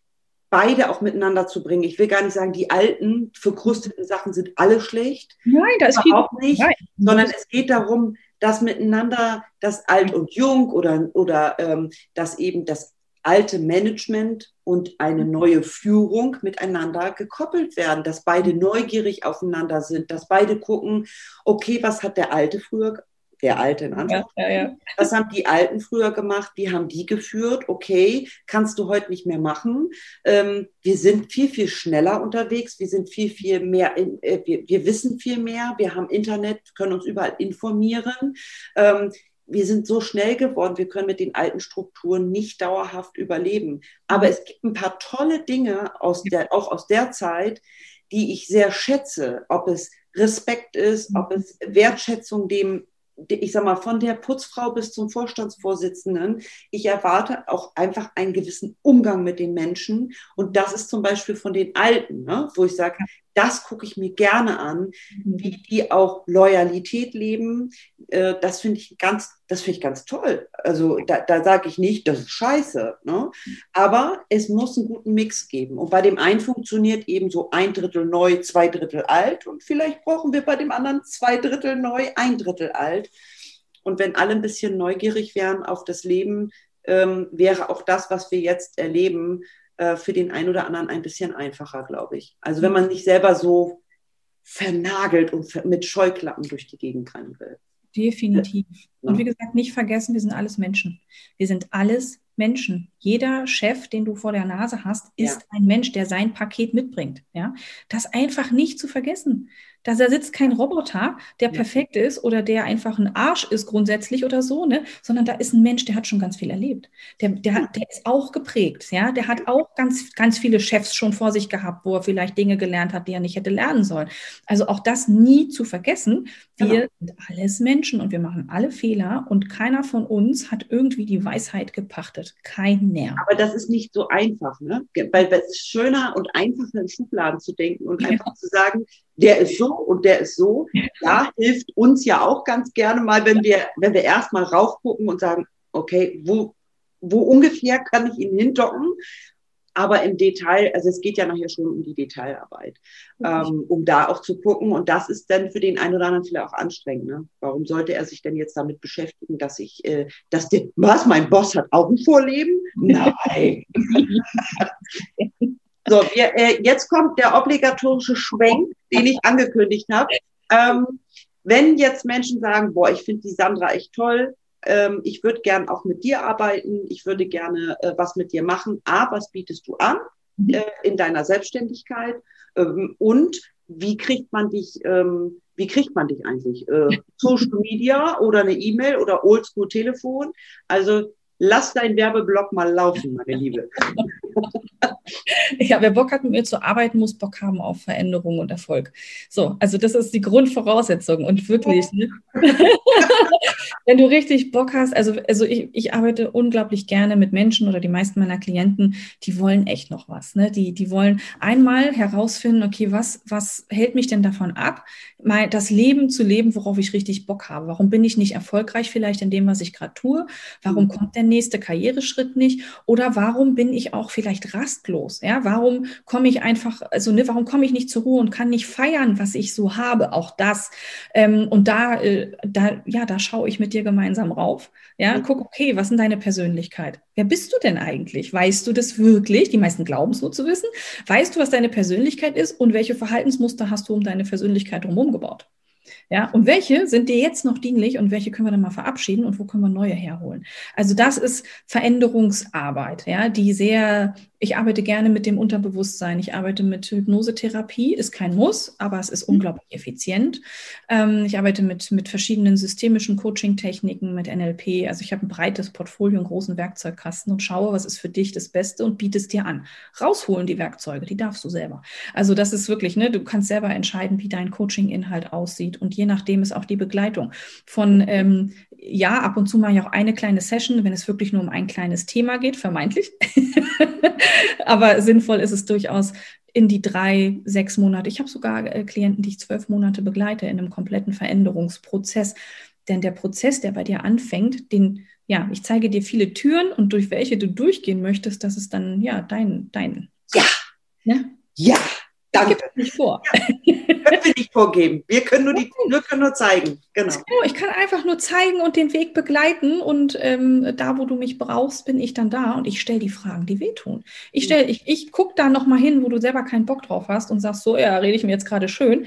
beide auch miteinander zu bringen. Ich will gar nicht sagen, die alten, verkrusteten Sachen sind alle schlecht. Nein, das ist überhaupt nicht. Nein. Sondern es geht darum, dass miteinander das Alt und Jung oder, oder ähm, dass eben das alte Management und eine neue Führung miteinander gekoppelt werden, dass beide neugierig aufeinander sind, dass beide gucken, okay, was hat der Alte früher, der Alte in Anführungszeichen, ja, ja, ja. was haben die Alten früher gemacht, wie haben die geführt, okay, kannst du heute nicht mehr machen. Ähm, wir sind viel, viel schneller unterwegs, wir sind viel, viel mehr, in, äh, wir, wir, wissen viel mehr, wir haben Internet, können uns überall informieren. Ähm, wir sind so schnell geworden, wir können mit den alten Strukturen nicht dauerhaft überleben. Aber es gibt ein paar tolle Dinge aus der, auch aus der Zeit, die ich sehr schätze, ob es Respekt ist, ob es Wertschätzung dem ich sag mal, von der Putzfrau bis zum Vorstandsvorsitzenden, ich erwarte auch einfach einen gewissen Umgang mit den Menschen. Und das ist zum Beispiel von den Alten, ne, wo ich sage, das gucke ich mir gerne an, mhm. wie die auch Loyalität leben. Äh, das finde ich ganz, das finde ich ganz toll. Also da, da sage ich nicht, das ist scheiße. Ne? Aber es muss einen guten Mix geben. Und bei dem einen funktioniert eben so ein Drittel neu, zwei Drittel alt. Und vielleicht brauchen wir bei dem anderen zwei Drittel neu, ein Drittel alt. Und wenn alle ein bisschen neugierig wären auf das Leben, ähm, wäre auch das, was wir jetzt erleben, äh, für den einen oder anderen ein bisschen einfacher, glaube ich. Also wenn man nicht selber so vernagelt und mit Scheuklappen durch die Gegend rennen will. Definitiv. Und wie gesagt, nicht vergessen, wir sind alles Menschen. Wir sind alles Menschen. Jeder Chef, den du vor der Nase hast, ist ja. ein Mensch, der sein Paket mitbringt. Ja, das einfach nicht zu vergessen. Da sitzt kein Roboter, der ja. perfekt ist oder der einfach ein Arsch ist grundsätzlich oder so, ne? Sondern da ist ein Mensch, der hat schon ganz viel erlebt. Der, der, hat, der ist auch geprägt, ja. Der hat auch ganz, ganz viele Chefs schon vor sich gehabt, wo er vielleicht Dinge gelernt hat, die er nicht hätte lernen sollen. Also auch das nie zu vergessen. Wir genau. sind alles Menschen und wir machen alle Fehler und keiner von uns hat irgendwie die Weisheit gepachtet. Kein Nerv. Aber das ist nicht so einfach, ne? Weil es ist schöner und einfacher in Schubladen zu denken und ja. einfach zu sagen, der ist so und der ist so. Ja, hilft uns ja auch ganz gerne mal, wenn wir, wenn wir erstmal raufgucken und sagen, okay, wo, wo ungefähr kann ich ihn hindocken? Aber im Detail, also es geht ja nachher schon um die Detailarbeit, ähm, um da auch zu gucken. Und das ist dann für den einen oder anderen vielleicht auch anstrengend. Ne? Warum sollte er sich denn jetzt damit beschäftigen, dass ich, äh, dass der, was, mein Boss hat auch ein Vorleben? Nein. [LAUGHS] so, wir, äh, jetzt kommt der obligatorische Schwenk, den ich angekündigt habe. Ähm, wenn jetzt Menschen sagen, boah, ich finde die Sandra echt toll, ähm, ich würde gern auch mit dir arbeiten, ich würde gerne äh, was mit dir machen. A, was bietest du an mhm. äh, in deiner Selbstständigkeit? Ähm, und wie kriegt man dich, ähm, wie kriegt man dich eigentlich? Äh, [LAUGHS] Social Media oder eine E-Mail oder Oldschool Telefon? Also lass deinen Werbeblock mal laufen, meine Liebe. Ja, wer Bock hat, mit mir zu arbeiten, muss Bock haben auf Veränderung und Erfolg. So, also das ist die Grundvoraussetzung und wirklich, ne? [LAUGHS] wenn du richtig Bock hast, also, also ich, ich arbeite unglaublich gerne mit Menschen oder die meisten meiner Klienten, die wollen echt noch was. Ne? Die, die wollen einmal herausfinden, okay, was, was hält mich denn davon ab, mal das Leben zu leben, worauf ich richtig Bock habe? Warum bin ich nicht erfolgreich vielleicht in dem, was ich gerade tue? Warum mhm. kommt der nächste Karriereschritt nicht? Oder warum bin ich auch vielleicht rastlos? Ja, warum komme ich einfach, also ne, warum komme ich nicht zur Ruhe und kann nicht feiern, was ich so habe? Auch das. Ähm, und da, äh, da, ja, da schaue ich mit dir gemeinsam rauf. Ja, guck, okay, was ist deine Persönlichkeit? Wer bist du denn eigentlich? Weißt du das wirklich? Die meisten glauben es nur zu wissen. Weißt du, was deine Persönlichkeit ist und welche Verhaltensmuster hast du um deine Persönlichkeit drumherum gebaut? Ja, und welche sind dir jetzt noch dienlich und welche können wir dann mal verabschieden und wo können wir neue herholen? Also das ist Veränderungsarbeit, ja, die sehr ich arbeite gerne mit dem Unterbewusstsein. Ich arbeite mit Hypnosetherapie, ist kein Muss, aber es ist mhm. unglaublich effizient. Ähm, ich arbeite mit, mit verschiedenen systemischen Coaching-Techniken, mit NLP. Also ich habe ein breites Portfolio, einen großen Werkzeugkasten und schaue, was ist für dich das Beste und biete es dir an. Rausholen die Werkzeuge, die darfst du selber. Also das ist wirklich, ne, du kannst selber entscheiden, wie dein Coaching-Inhalt aussieht und je nachdem ist auch die Begleitung von ähm, ja, ab und zu mache ich auch eine kleine Session, wenn es wirklich nur um ein kleines Thema geht, vermeintlich. [LAUGHS] Aber sinnvoll ist es durchaus in die drei, sechs Monate. Ich habe sogar äh, Klienten, die ich zwölf Monate begleite in einem kompletten Veränderungsprozess. Denn der Prozess, der bei dir anfängt, den, ja, ich zeige dir viele Türen und durch welche du durchgehen möchtest, das ist dann, ja, dein, dein. Ja. Ja. Ja. Danke. Nicht vor. Ja, können wir nicht vorgeben. Wir können nur, die, wir können nur zeigen. Genau. Ich kann einfach nur zeigen und den Weg begleiten. Und ähm, da, wo du mich brauchst, bin ich dann da und ich stelle die Fragen, die wehtun. Ich, stell, ich, ich gucke da nochmal hin, wo du selber keinen Bock drauf hast und sagst so, ja, rede ich mir jetzt gerade schön.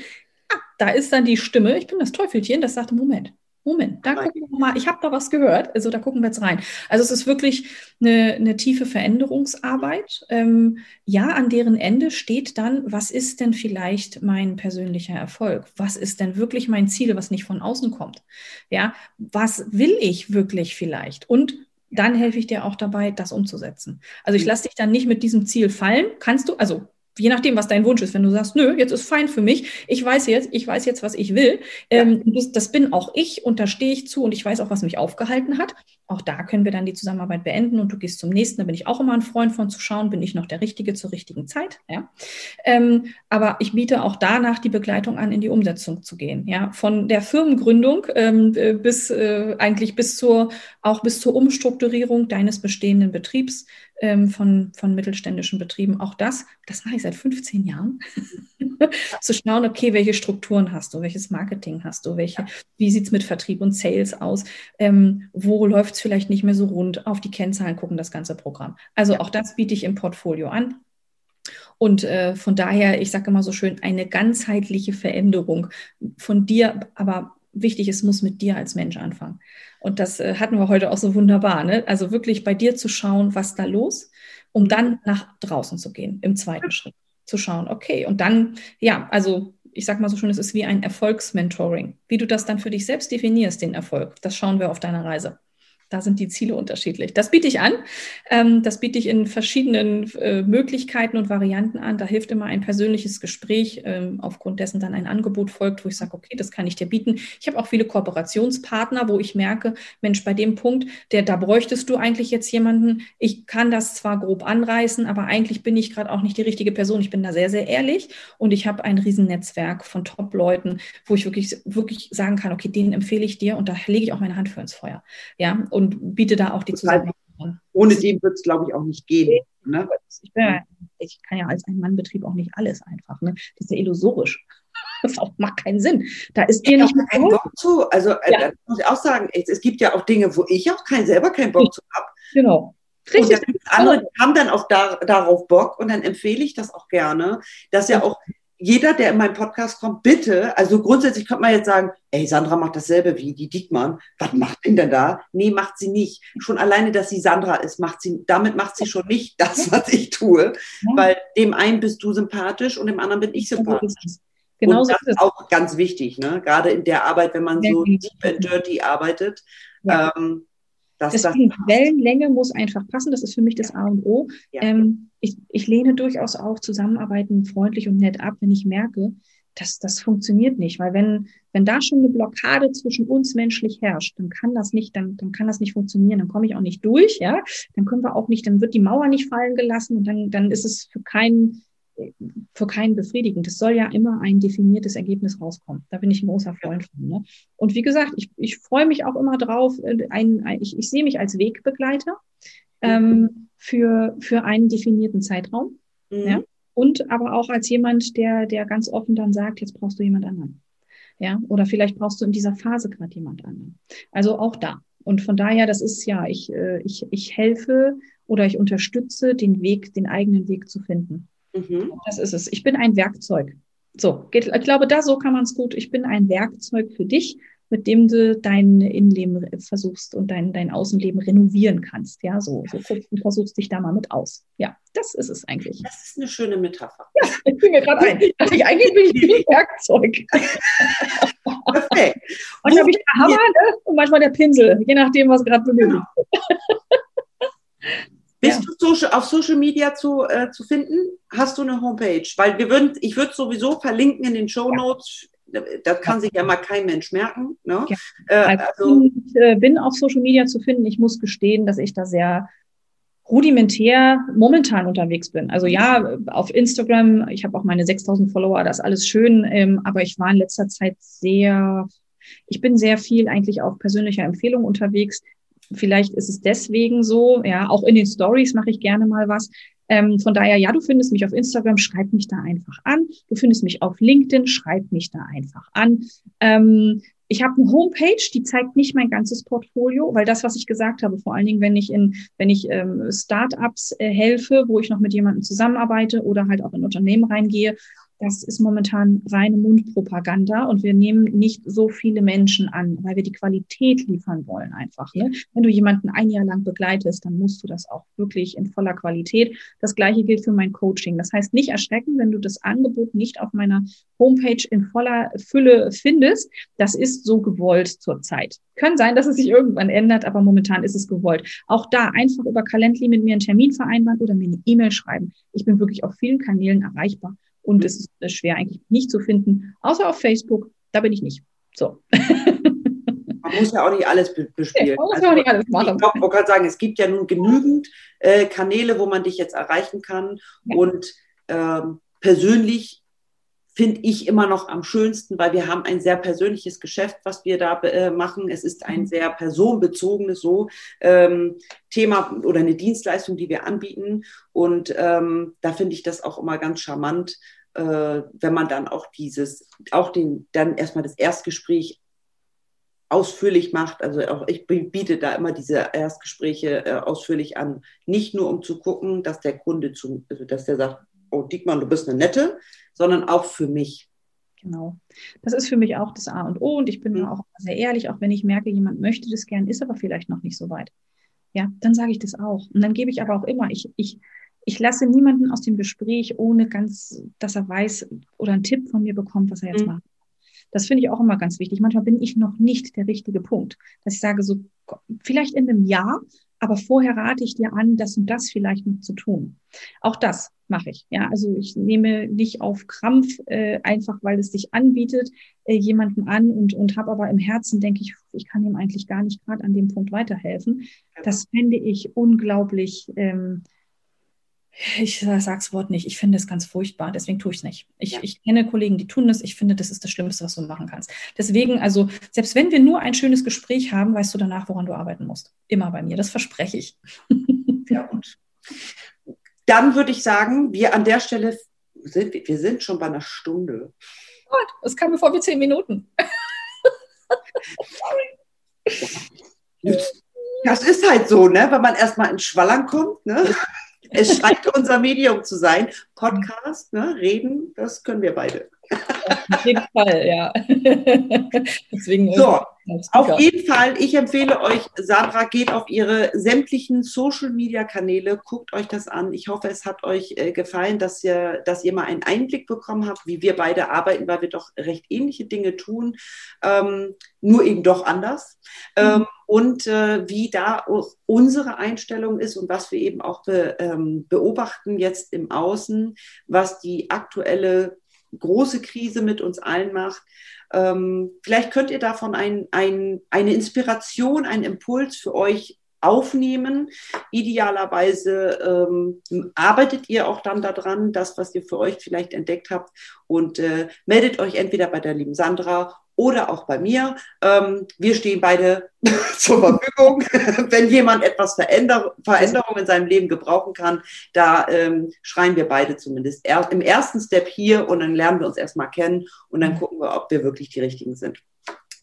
Ah, da ist dann die Stimme, ich bin das Teufelchen, das sagt, Moment, Moment, da gucken wir mal, ich habe da was gehört, also da gucken wir jetzt rein. Also es ist wirklich eine, eine tiefe Veränderungsarbeit. Ähm, ja, an deren Ende steht dann, was ist denn vielleicht mein persönlicher Erfolg? Was ist denn wirklich mein Ziel, was nicht von außen kommt? Ja, was will ich wirklich vielleicht? Und dann helfe ich dir auch dabei, das umzusetzen. Also ich mhm. lasse dich dann nicht mit diesem Ziel fallen. Kannst du, also je nachdem, was dein Wunsch ist, wenn du sagst, nö, jetzt ist fein für mich, ich weiß jetzt, ich weiß jetzt, was ich will, ähm, das, das, bin auch ich und da stehe ich zu und ich weiß auch, was mich aufgehalten hat. Auch da können wir dann die Zusammenarbeit beenden und du gehst zum nächsten. Da bin ich auch immer ein Freund von zu schauen, bin ich noch der Richtige zur richtigen Zeit. Ja? Ähm, aber ich biete auch danach die Begleitung an, in die Umsetzung zu gehen. Ja? Von der Firmengründung ähm, äh, bis äh, eigentlich bis zur auch bis zur Umstrukturierung deines bestehenden Betriebs ähm, von, von mittelständischen Betrieben. Auch das, das mache ich seit 15 Jahren, [LAUGHS] zu schauen, okay, welche Strukturen hast du, welches Marketing hast du, welche, wie sieht es mit Vertrieb und Sales aus, ähm, wo läuft es vielleicht nicht mehr so rund, auf die Kennzahlen gucken, das ganze Programm. Also ja. auch das biete ich im Portfolio an. Und äh, von daher, ich sage immer so schön, eine ganzheitliche Veränderung von dir, aber wichtig, es muss mit dir als Mensch anfangen. Und das äh, hatten wir heute auch so wunderbar. Ne? Also wirklich bei dir zu schauen, was da los, um dann nach draußen zu gehen, im zweiten Schritt. Zu schauen, okay, und dann, ja, also ich sage mal so schön, es ist wie ein Erfolgsmentoring. Wie du das dann für dich selbst definierst, den Erfolg, das schauen wir auf deiner Reise. Da sind die Ziele unterschiedlich. Das biete ich an. Ähm, das biete ich in verschiedenen äh, Möglichkeiten und Varianten an. Da hilft immer ein persönliches Gespräch, ähm, aufgrund dessen dann ein Angebot folgt, wo ich sage, okay, das kann ich dir bieten. Ich habe auch viele Kooperationspartner, wo ich merke, Mensch, bei dem Punkt, der, da bräuchtest du eigentlich jetzt jemanden. Ich kann das zwar grob anreißen, aber eigentlich bin ich gerade auch nicht die richtige Person. Ich bin da sehr, sehr ehrlich und ich habe ein Riesennetzwerk von Top-Leuten, wo ich wirklich, wirklich sagen kann, okay, den empfehle ich dir und da lege ich auch meine Hand für ins Feuer. Ja, und biete da auch die Zusammenarbeit an. Ohne den wird es, glaube ich, auch nicht gehen. Ne? Ich, ja, ich, kann ja als ein Mannbetrieb auch nicht alles einfach. Ne? Das ist ja illusorisch. [LAUGHS] Das auch, macht keinen Sinn. Da ist dir nicht keinen Bock zu. Also äh, ja. muss ich auch sagen, es, es, gibt ja auch Dinge, wo ich auch kein, selber keinen Bock zu habe. Genau. Richtig. Und andere haben dann auch da, darauf Bock und dann empfehle ich das auch gerne, dass ja auch jeder, der in meinen Podcast kommt, bitte, also grundsätzlich könnte man jetzt sagen, ey, Sandra macht dasselbe wie die Diekmann. Was macht denn denn da? Nee, macht sie nicht. Schon alleine, dass sie Sandra ist, macht sie, damit macht sie schon nicht das, was ich tue. Weil dem einen bist du sympathisch und dem anderen bin ich sympathisch. Genau und das ist auch ganz wichtig, ne? Gerade in der Arbeit, wenn man so deep and dirty arbeitet. Ja. Ähm, dass Deswegen, das Wellenlänge muss einfach passen. Das ist für mich das A und O. Ja. Ähm, ich, ich lehne durchaus auch Zusammenarbeiten freundlich und nett ab, wenn ich merke, dass das funktioniert nicht. Weil wenn, wenn da schon eine Blockade zwischen uns menschlich herrscht, dann kann das nicht, dann, dann kann das nicht funktionieren. Dann komme ich auch nicht durch, ja. Dann können wir auch nicht, dann wird die Mauer nicht fallen gelassen und dann, dann ist es für keinen, für keinen befriedigend. Es soll ja immer ein definiertes Ergebnis rauskommen. Da bin ich ein großer Freund von. Ne? Und wie gesagt, ich, ich freue mich auch immer drauf. Äh, ein, ein, ich, ich sehe mich als Wegbegleiter ähm, für, für einen definierten Zeitraum. Mhm. Ja? Und aber auch als jemand, der, der ganz offen dann sagt, jetzt brauchst du jemand anderen. Ja, oder vielleicht brauchst du in dieser Phase gerade jemand anderen. Also auch da. Und von daher, das ist ja, ich, äh, ich, ich helfe oder ich unterstütze den Weg, den eigenen Weg zu finden. Mhm. Das ist es. Ich bin ein Werkzeug. So, geht, ich glaube, da so kann man es gut. Ich bin ein Werkzeug für dich, mit dem du dein Innenleben versuchst und dein, dein Außenleben renovieren kannst. Ja, so, so guckst und versuchst dich da mal mit aus. Ja, das ist es eigentlich. Das ist eine schöne Metapher. Ja, ich bin mir gerade ein. Ich, eigentlich bin ich ein Werkzeug. Perfekt. [LAUGHS] Manchmal habe ich der Hammer ne? und manchmal der Pinsel, je nachdem, was gerade benötigt wird. [LAUGHS] Bist ja. du auf Social Media zu, äh, zu finden? Hast du eine Homepage? Weil wir würden, ich würde sowieso verlinken in den Show Notes. Ja. Das kann ja. sich ja mal kein Mensch merken. Ne? Äh, also, also, ich äh, bin auf Social Media zu finden. Ich muss gestehen, dass ich da sehr rudimentär momentan unterwegs bin. Also ja, auf Instagram, ich habe auch meine 6000 Follower, das ist alles schön, ähm, aber ich war in letzter Zeit sehr, ich bin sehr viel eigentlich auf persönlicher Empfehlung unterwegs. Vielleicht ist es deswegen so, ja, auch in den Stories mache ich gerne mal was. Ähm, von daher, ja, du findest mich auf Instagram, schreib mich da einfach an. Du findest mich auf LinkedIn, schreib mich da einfach an. Ähm, ich habe eine Homepage, die zeigt nicht mein ganzes Portfolio, weil das, was ich gesagt habe, vor allen Dingen, wenn ich in, wenn ich ähm, Startups äh, helfe, wo ich noch mit jemandem zusammenarbeite oder halt auch in Unternehmen reingehe, das ist momentan reine Mundpropaganda und wir nehmen nicht so viele Menschen an, weil wir die Qualität liefern wollen einfach. Ne? Wenn du jemanden ein Jahr lang begleitest, dann musst du das auch wirklich in voller Qualität. Das gleiche gilt für mein Coaching. Das heißt, nicht erschrecken, wenn du das Angebot nicht auf meiner Homepage in voller Fülle findest. Das ist so gewollt zurzeit. Kann sein, dass es sich irgendwann ändert, aber momentan ist es gewollt. Auch da einfach über Calendly mit mir einen Termin vereinbaren oder mir eine E-Mail schreiben. Ich bin wirklich auf vielen Kanälen erreichbar. Und es ist äh, schwer eigentlich nicht zu finden, außer auf Facebook. Da bin ich nicht. So. [LAUGHS] Man muss ja auch nicht alles bespielen. Ja, man muss also, auch nicht alles machen. Ich wollte gerade sagen, es gibt ja nun genügend äh, Kanäle, wo man dich jetzt erreichen kann. Ja. Und ähm, persönlich finde ich immer noch am schönsten, weil wir haben ein sehr persönliches Geschäft, was wir da äh, machen. Es ist ein mhm. sehr personenbezogenes so ähm, Thema oder eine Dienstleistung, die wir anbieten. Und ähm, da finde ich das auch immer ganz charmant, äh, wenn man dann auch dieses, auch den, dann erstmal das Erstgespräch ausführlich macht. Also auch ich biete da immer diese Erstgespräche äh, ausführlich an, nicht nur um zu gucken, dass der Kunde zu, also dass der sagt, oh Diekmann, du bist eine nette, sondern auch für mich. Genau. Das ist für mich auch das A und O und ich bin mhm. auch sehr ehrlich, auch wenn ich merke, jemand möchte das gern, ist aber vielleicht noch nicht so weit. Ja, dann sage ich das auch. Und dann gebe ich aber auch immer, ich, ich, ich lasse niemanden aus dem Gespräch ohne ganz, dass er weiß oder einen Tipp von mir bekommt, was er jetzt mhm. macht. Das finde ich auch immer ganz wichtig. Manchmal bin ich noch nicht der richtige Punkt, dass ich sage, so vielleicht in einem Jahr, aber vorher rate ich dir an, das und das vielleicht noch zu tun. Auch das mache ich. Ja, also ich nehme nicht auf Krampf äh, einfach, weil es sich anbietet, äh, jemanden an und und habe aber im Herzen denke ich, ich kann ihm eigentlich gar nicht gerade an dem Punkt weiterhelfen. Das fände ich unglaublich. Ähm, ich sag's Wort nicht. Ich finde es ganz furchtbar, deswegen tue ich es nicht. Ich, ja. ich kenne Kollegen, die tun das. Ich finde, das ist das Schlimmste, was du machen kannst. Deswegen, also, selbst wenn wir nur ein schönes Gespräch haben, weißt du danach, woran du arbeiten musst. Immer bei mir, das verspreche ich. [LAUGHS] Ja, und dann würde ich sagen, wir an der Stelle sind, wir sind schon bei einer Stunde. Gott, es kam mir vor wie zehn Minuten. [LAUGHS] Das ist halt so, ne? wenn man erstmal ins Schwallern kommt. Ne? [LAUGHS] Es scheint unser Medium zu sein. Podcast, ne? reden, das können wir beide. Auf jeden Fall, ja. [LAUGHS] Deswegen so, auf jeden Fall, ich empfehle euch, Sandra, geht auf ihre sämtlichen Social-Media-Kanäle, guckt euch das an. Ich hoffe, es hat euch äh, gefallen, dass ihr, dass ihr mal einen Einblick bekommen habt, wie wir beide arbeiten, weil wir doch recht ähnliche Dinge tun, ähm, nur eben doch anders. Ähm, mhm. Ähm, und äh, wie da unsere Einstellung ist und was wir eben auch be, ähm, beobachten jetzt im Außen, was die aktuelle große Krise mit uns allen macht. Ähm, vielleicht könnt ihr davon ein, ein, eine Inspiration, einen Impuls für euch aufnehmen. Idealerweise ähm, arbeitet ihr auch dann daran, das, was ihr für euch vielleicht entdeckt habt und äh, meldet euch entweder bei der lieben Sandra oder auch bei mir. Ähm, wir stehen beide [LAUGHS] zur Verfügung. [LAUGHS] Wenn jemand etwas Veränder Veränderung in seinem Leben gebrauchen kann, da ähm, schreien wir beide zumindest er im ersten Step hier und dann lernen wir uns erstmal kennen und dann gucken wir, ob wir wirklich die richtigen sind.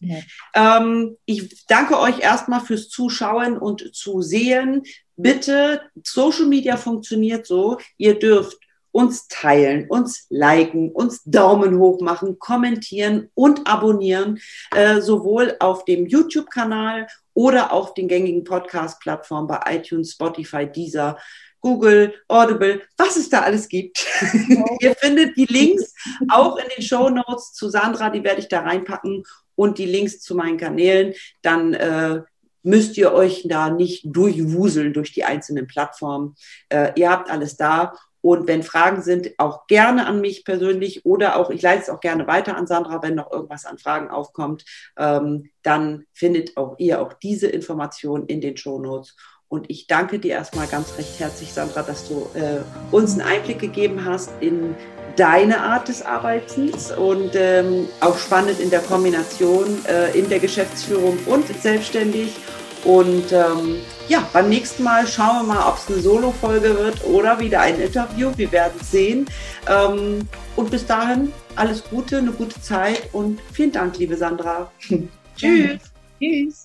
Ja. Ähm, ich danke euch erstmal fürs Zuschauen und zu sehen. Bitte, Social Media funktioniert so. Ihr dürft uns teilen, uns liken, uns Daumen hoch machen, kommentieren und abonnieren, äh, sowohl auf dem YouTube-Kanal oder auf den gängigen Podcast-Plattformen bei iTunes, Spotify, Deezer, Google, Audible, was es da alles gibt. [LAUGHS] Ihr findet die Links auch in den Show Notes zu Sandra, die werde ich da reinpacken und die Links zu meinen Kanälen. Dann äh, müsst ihr euch da nicht durchwuseln durch die einzelnen Plattformen. Äh, ihr habt alles da und wenn Fragen sind, auch gerne an mich persönlich oder auch, ich leite es auch gerne weiter an Sandra, wenn noch irgendwas an Fragen aufkommt, ähm, dann findet auch ihr auch diese Informationen in den Show Notes. Und ich danke dir erstmal ganz recht herzlich, Sandra, dass du äh, uns einen Einblick gegeben hast in deine Art des Arbeitens und ähm, auch spannend in der Kombination äh, in der Geschäftsführung und selbstständig. Und ähm, ja, beim nächsten Mal schauen wir mal, ob es eine Solo-Folge wird oder wieder ein Interview. Wir werden sehen. Ähm, und bis dahin alles Gute, eine gute Zeit und vielen Dank, liebe Sandra. [LAUGHS] Tschüss. Tschüss.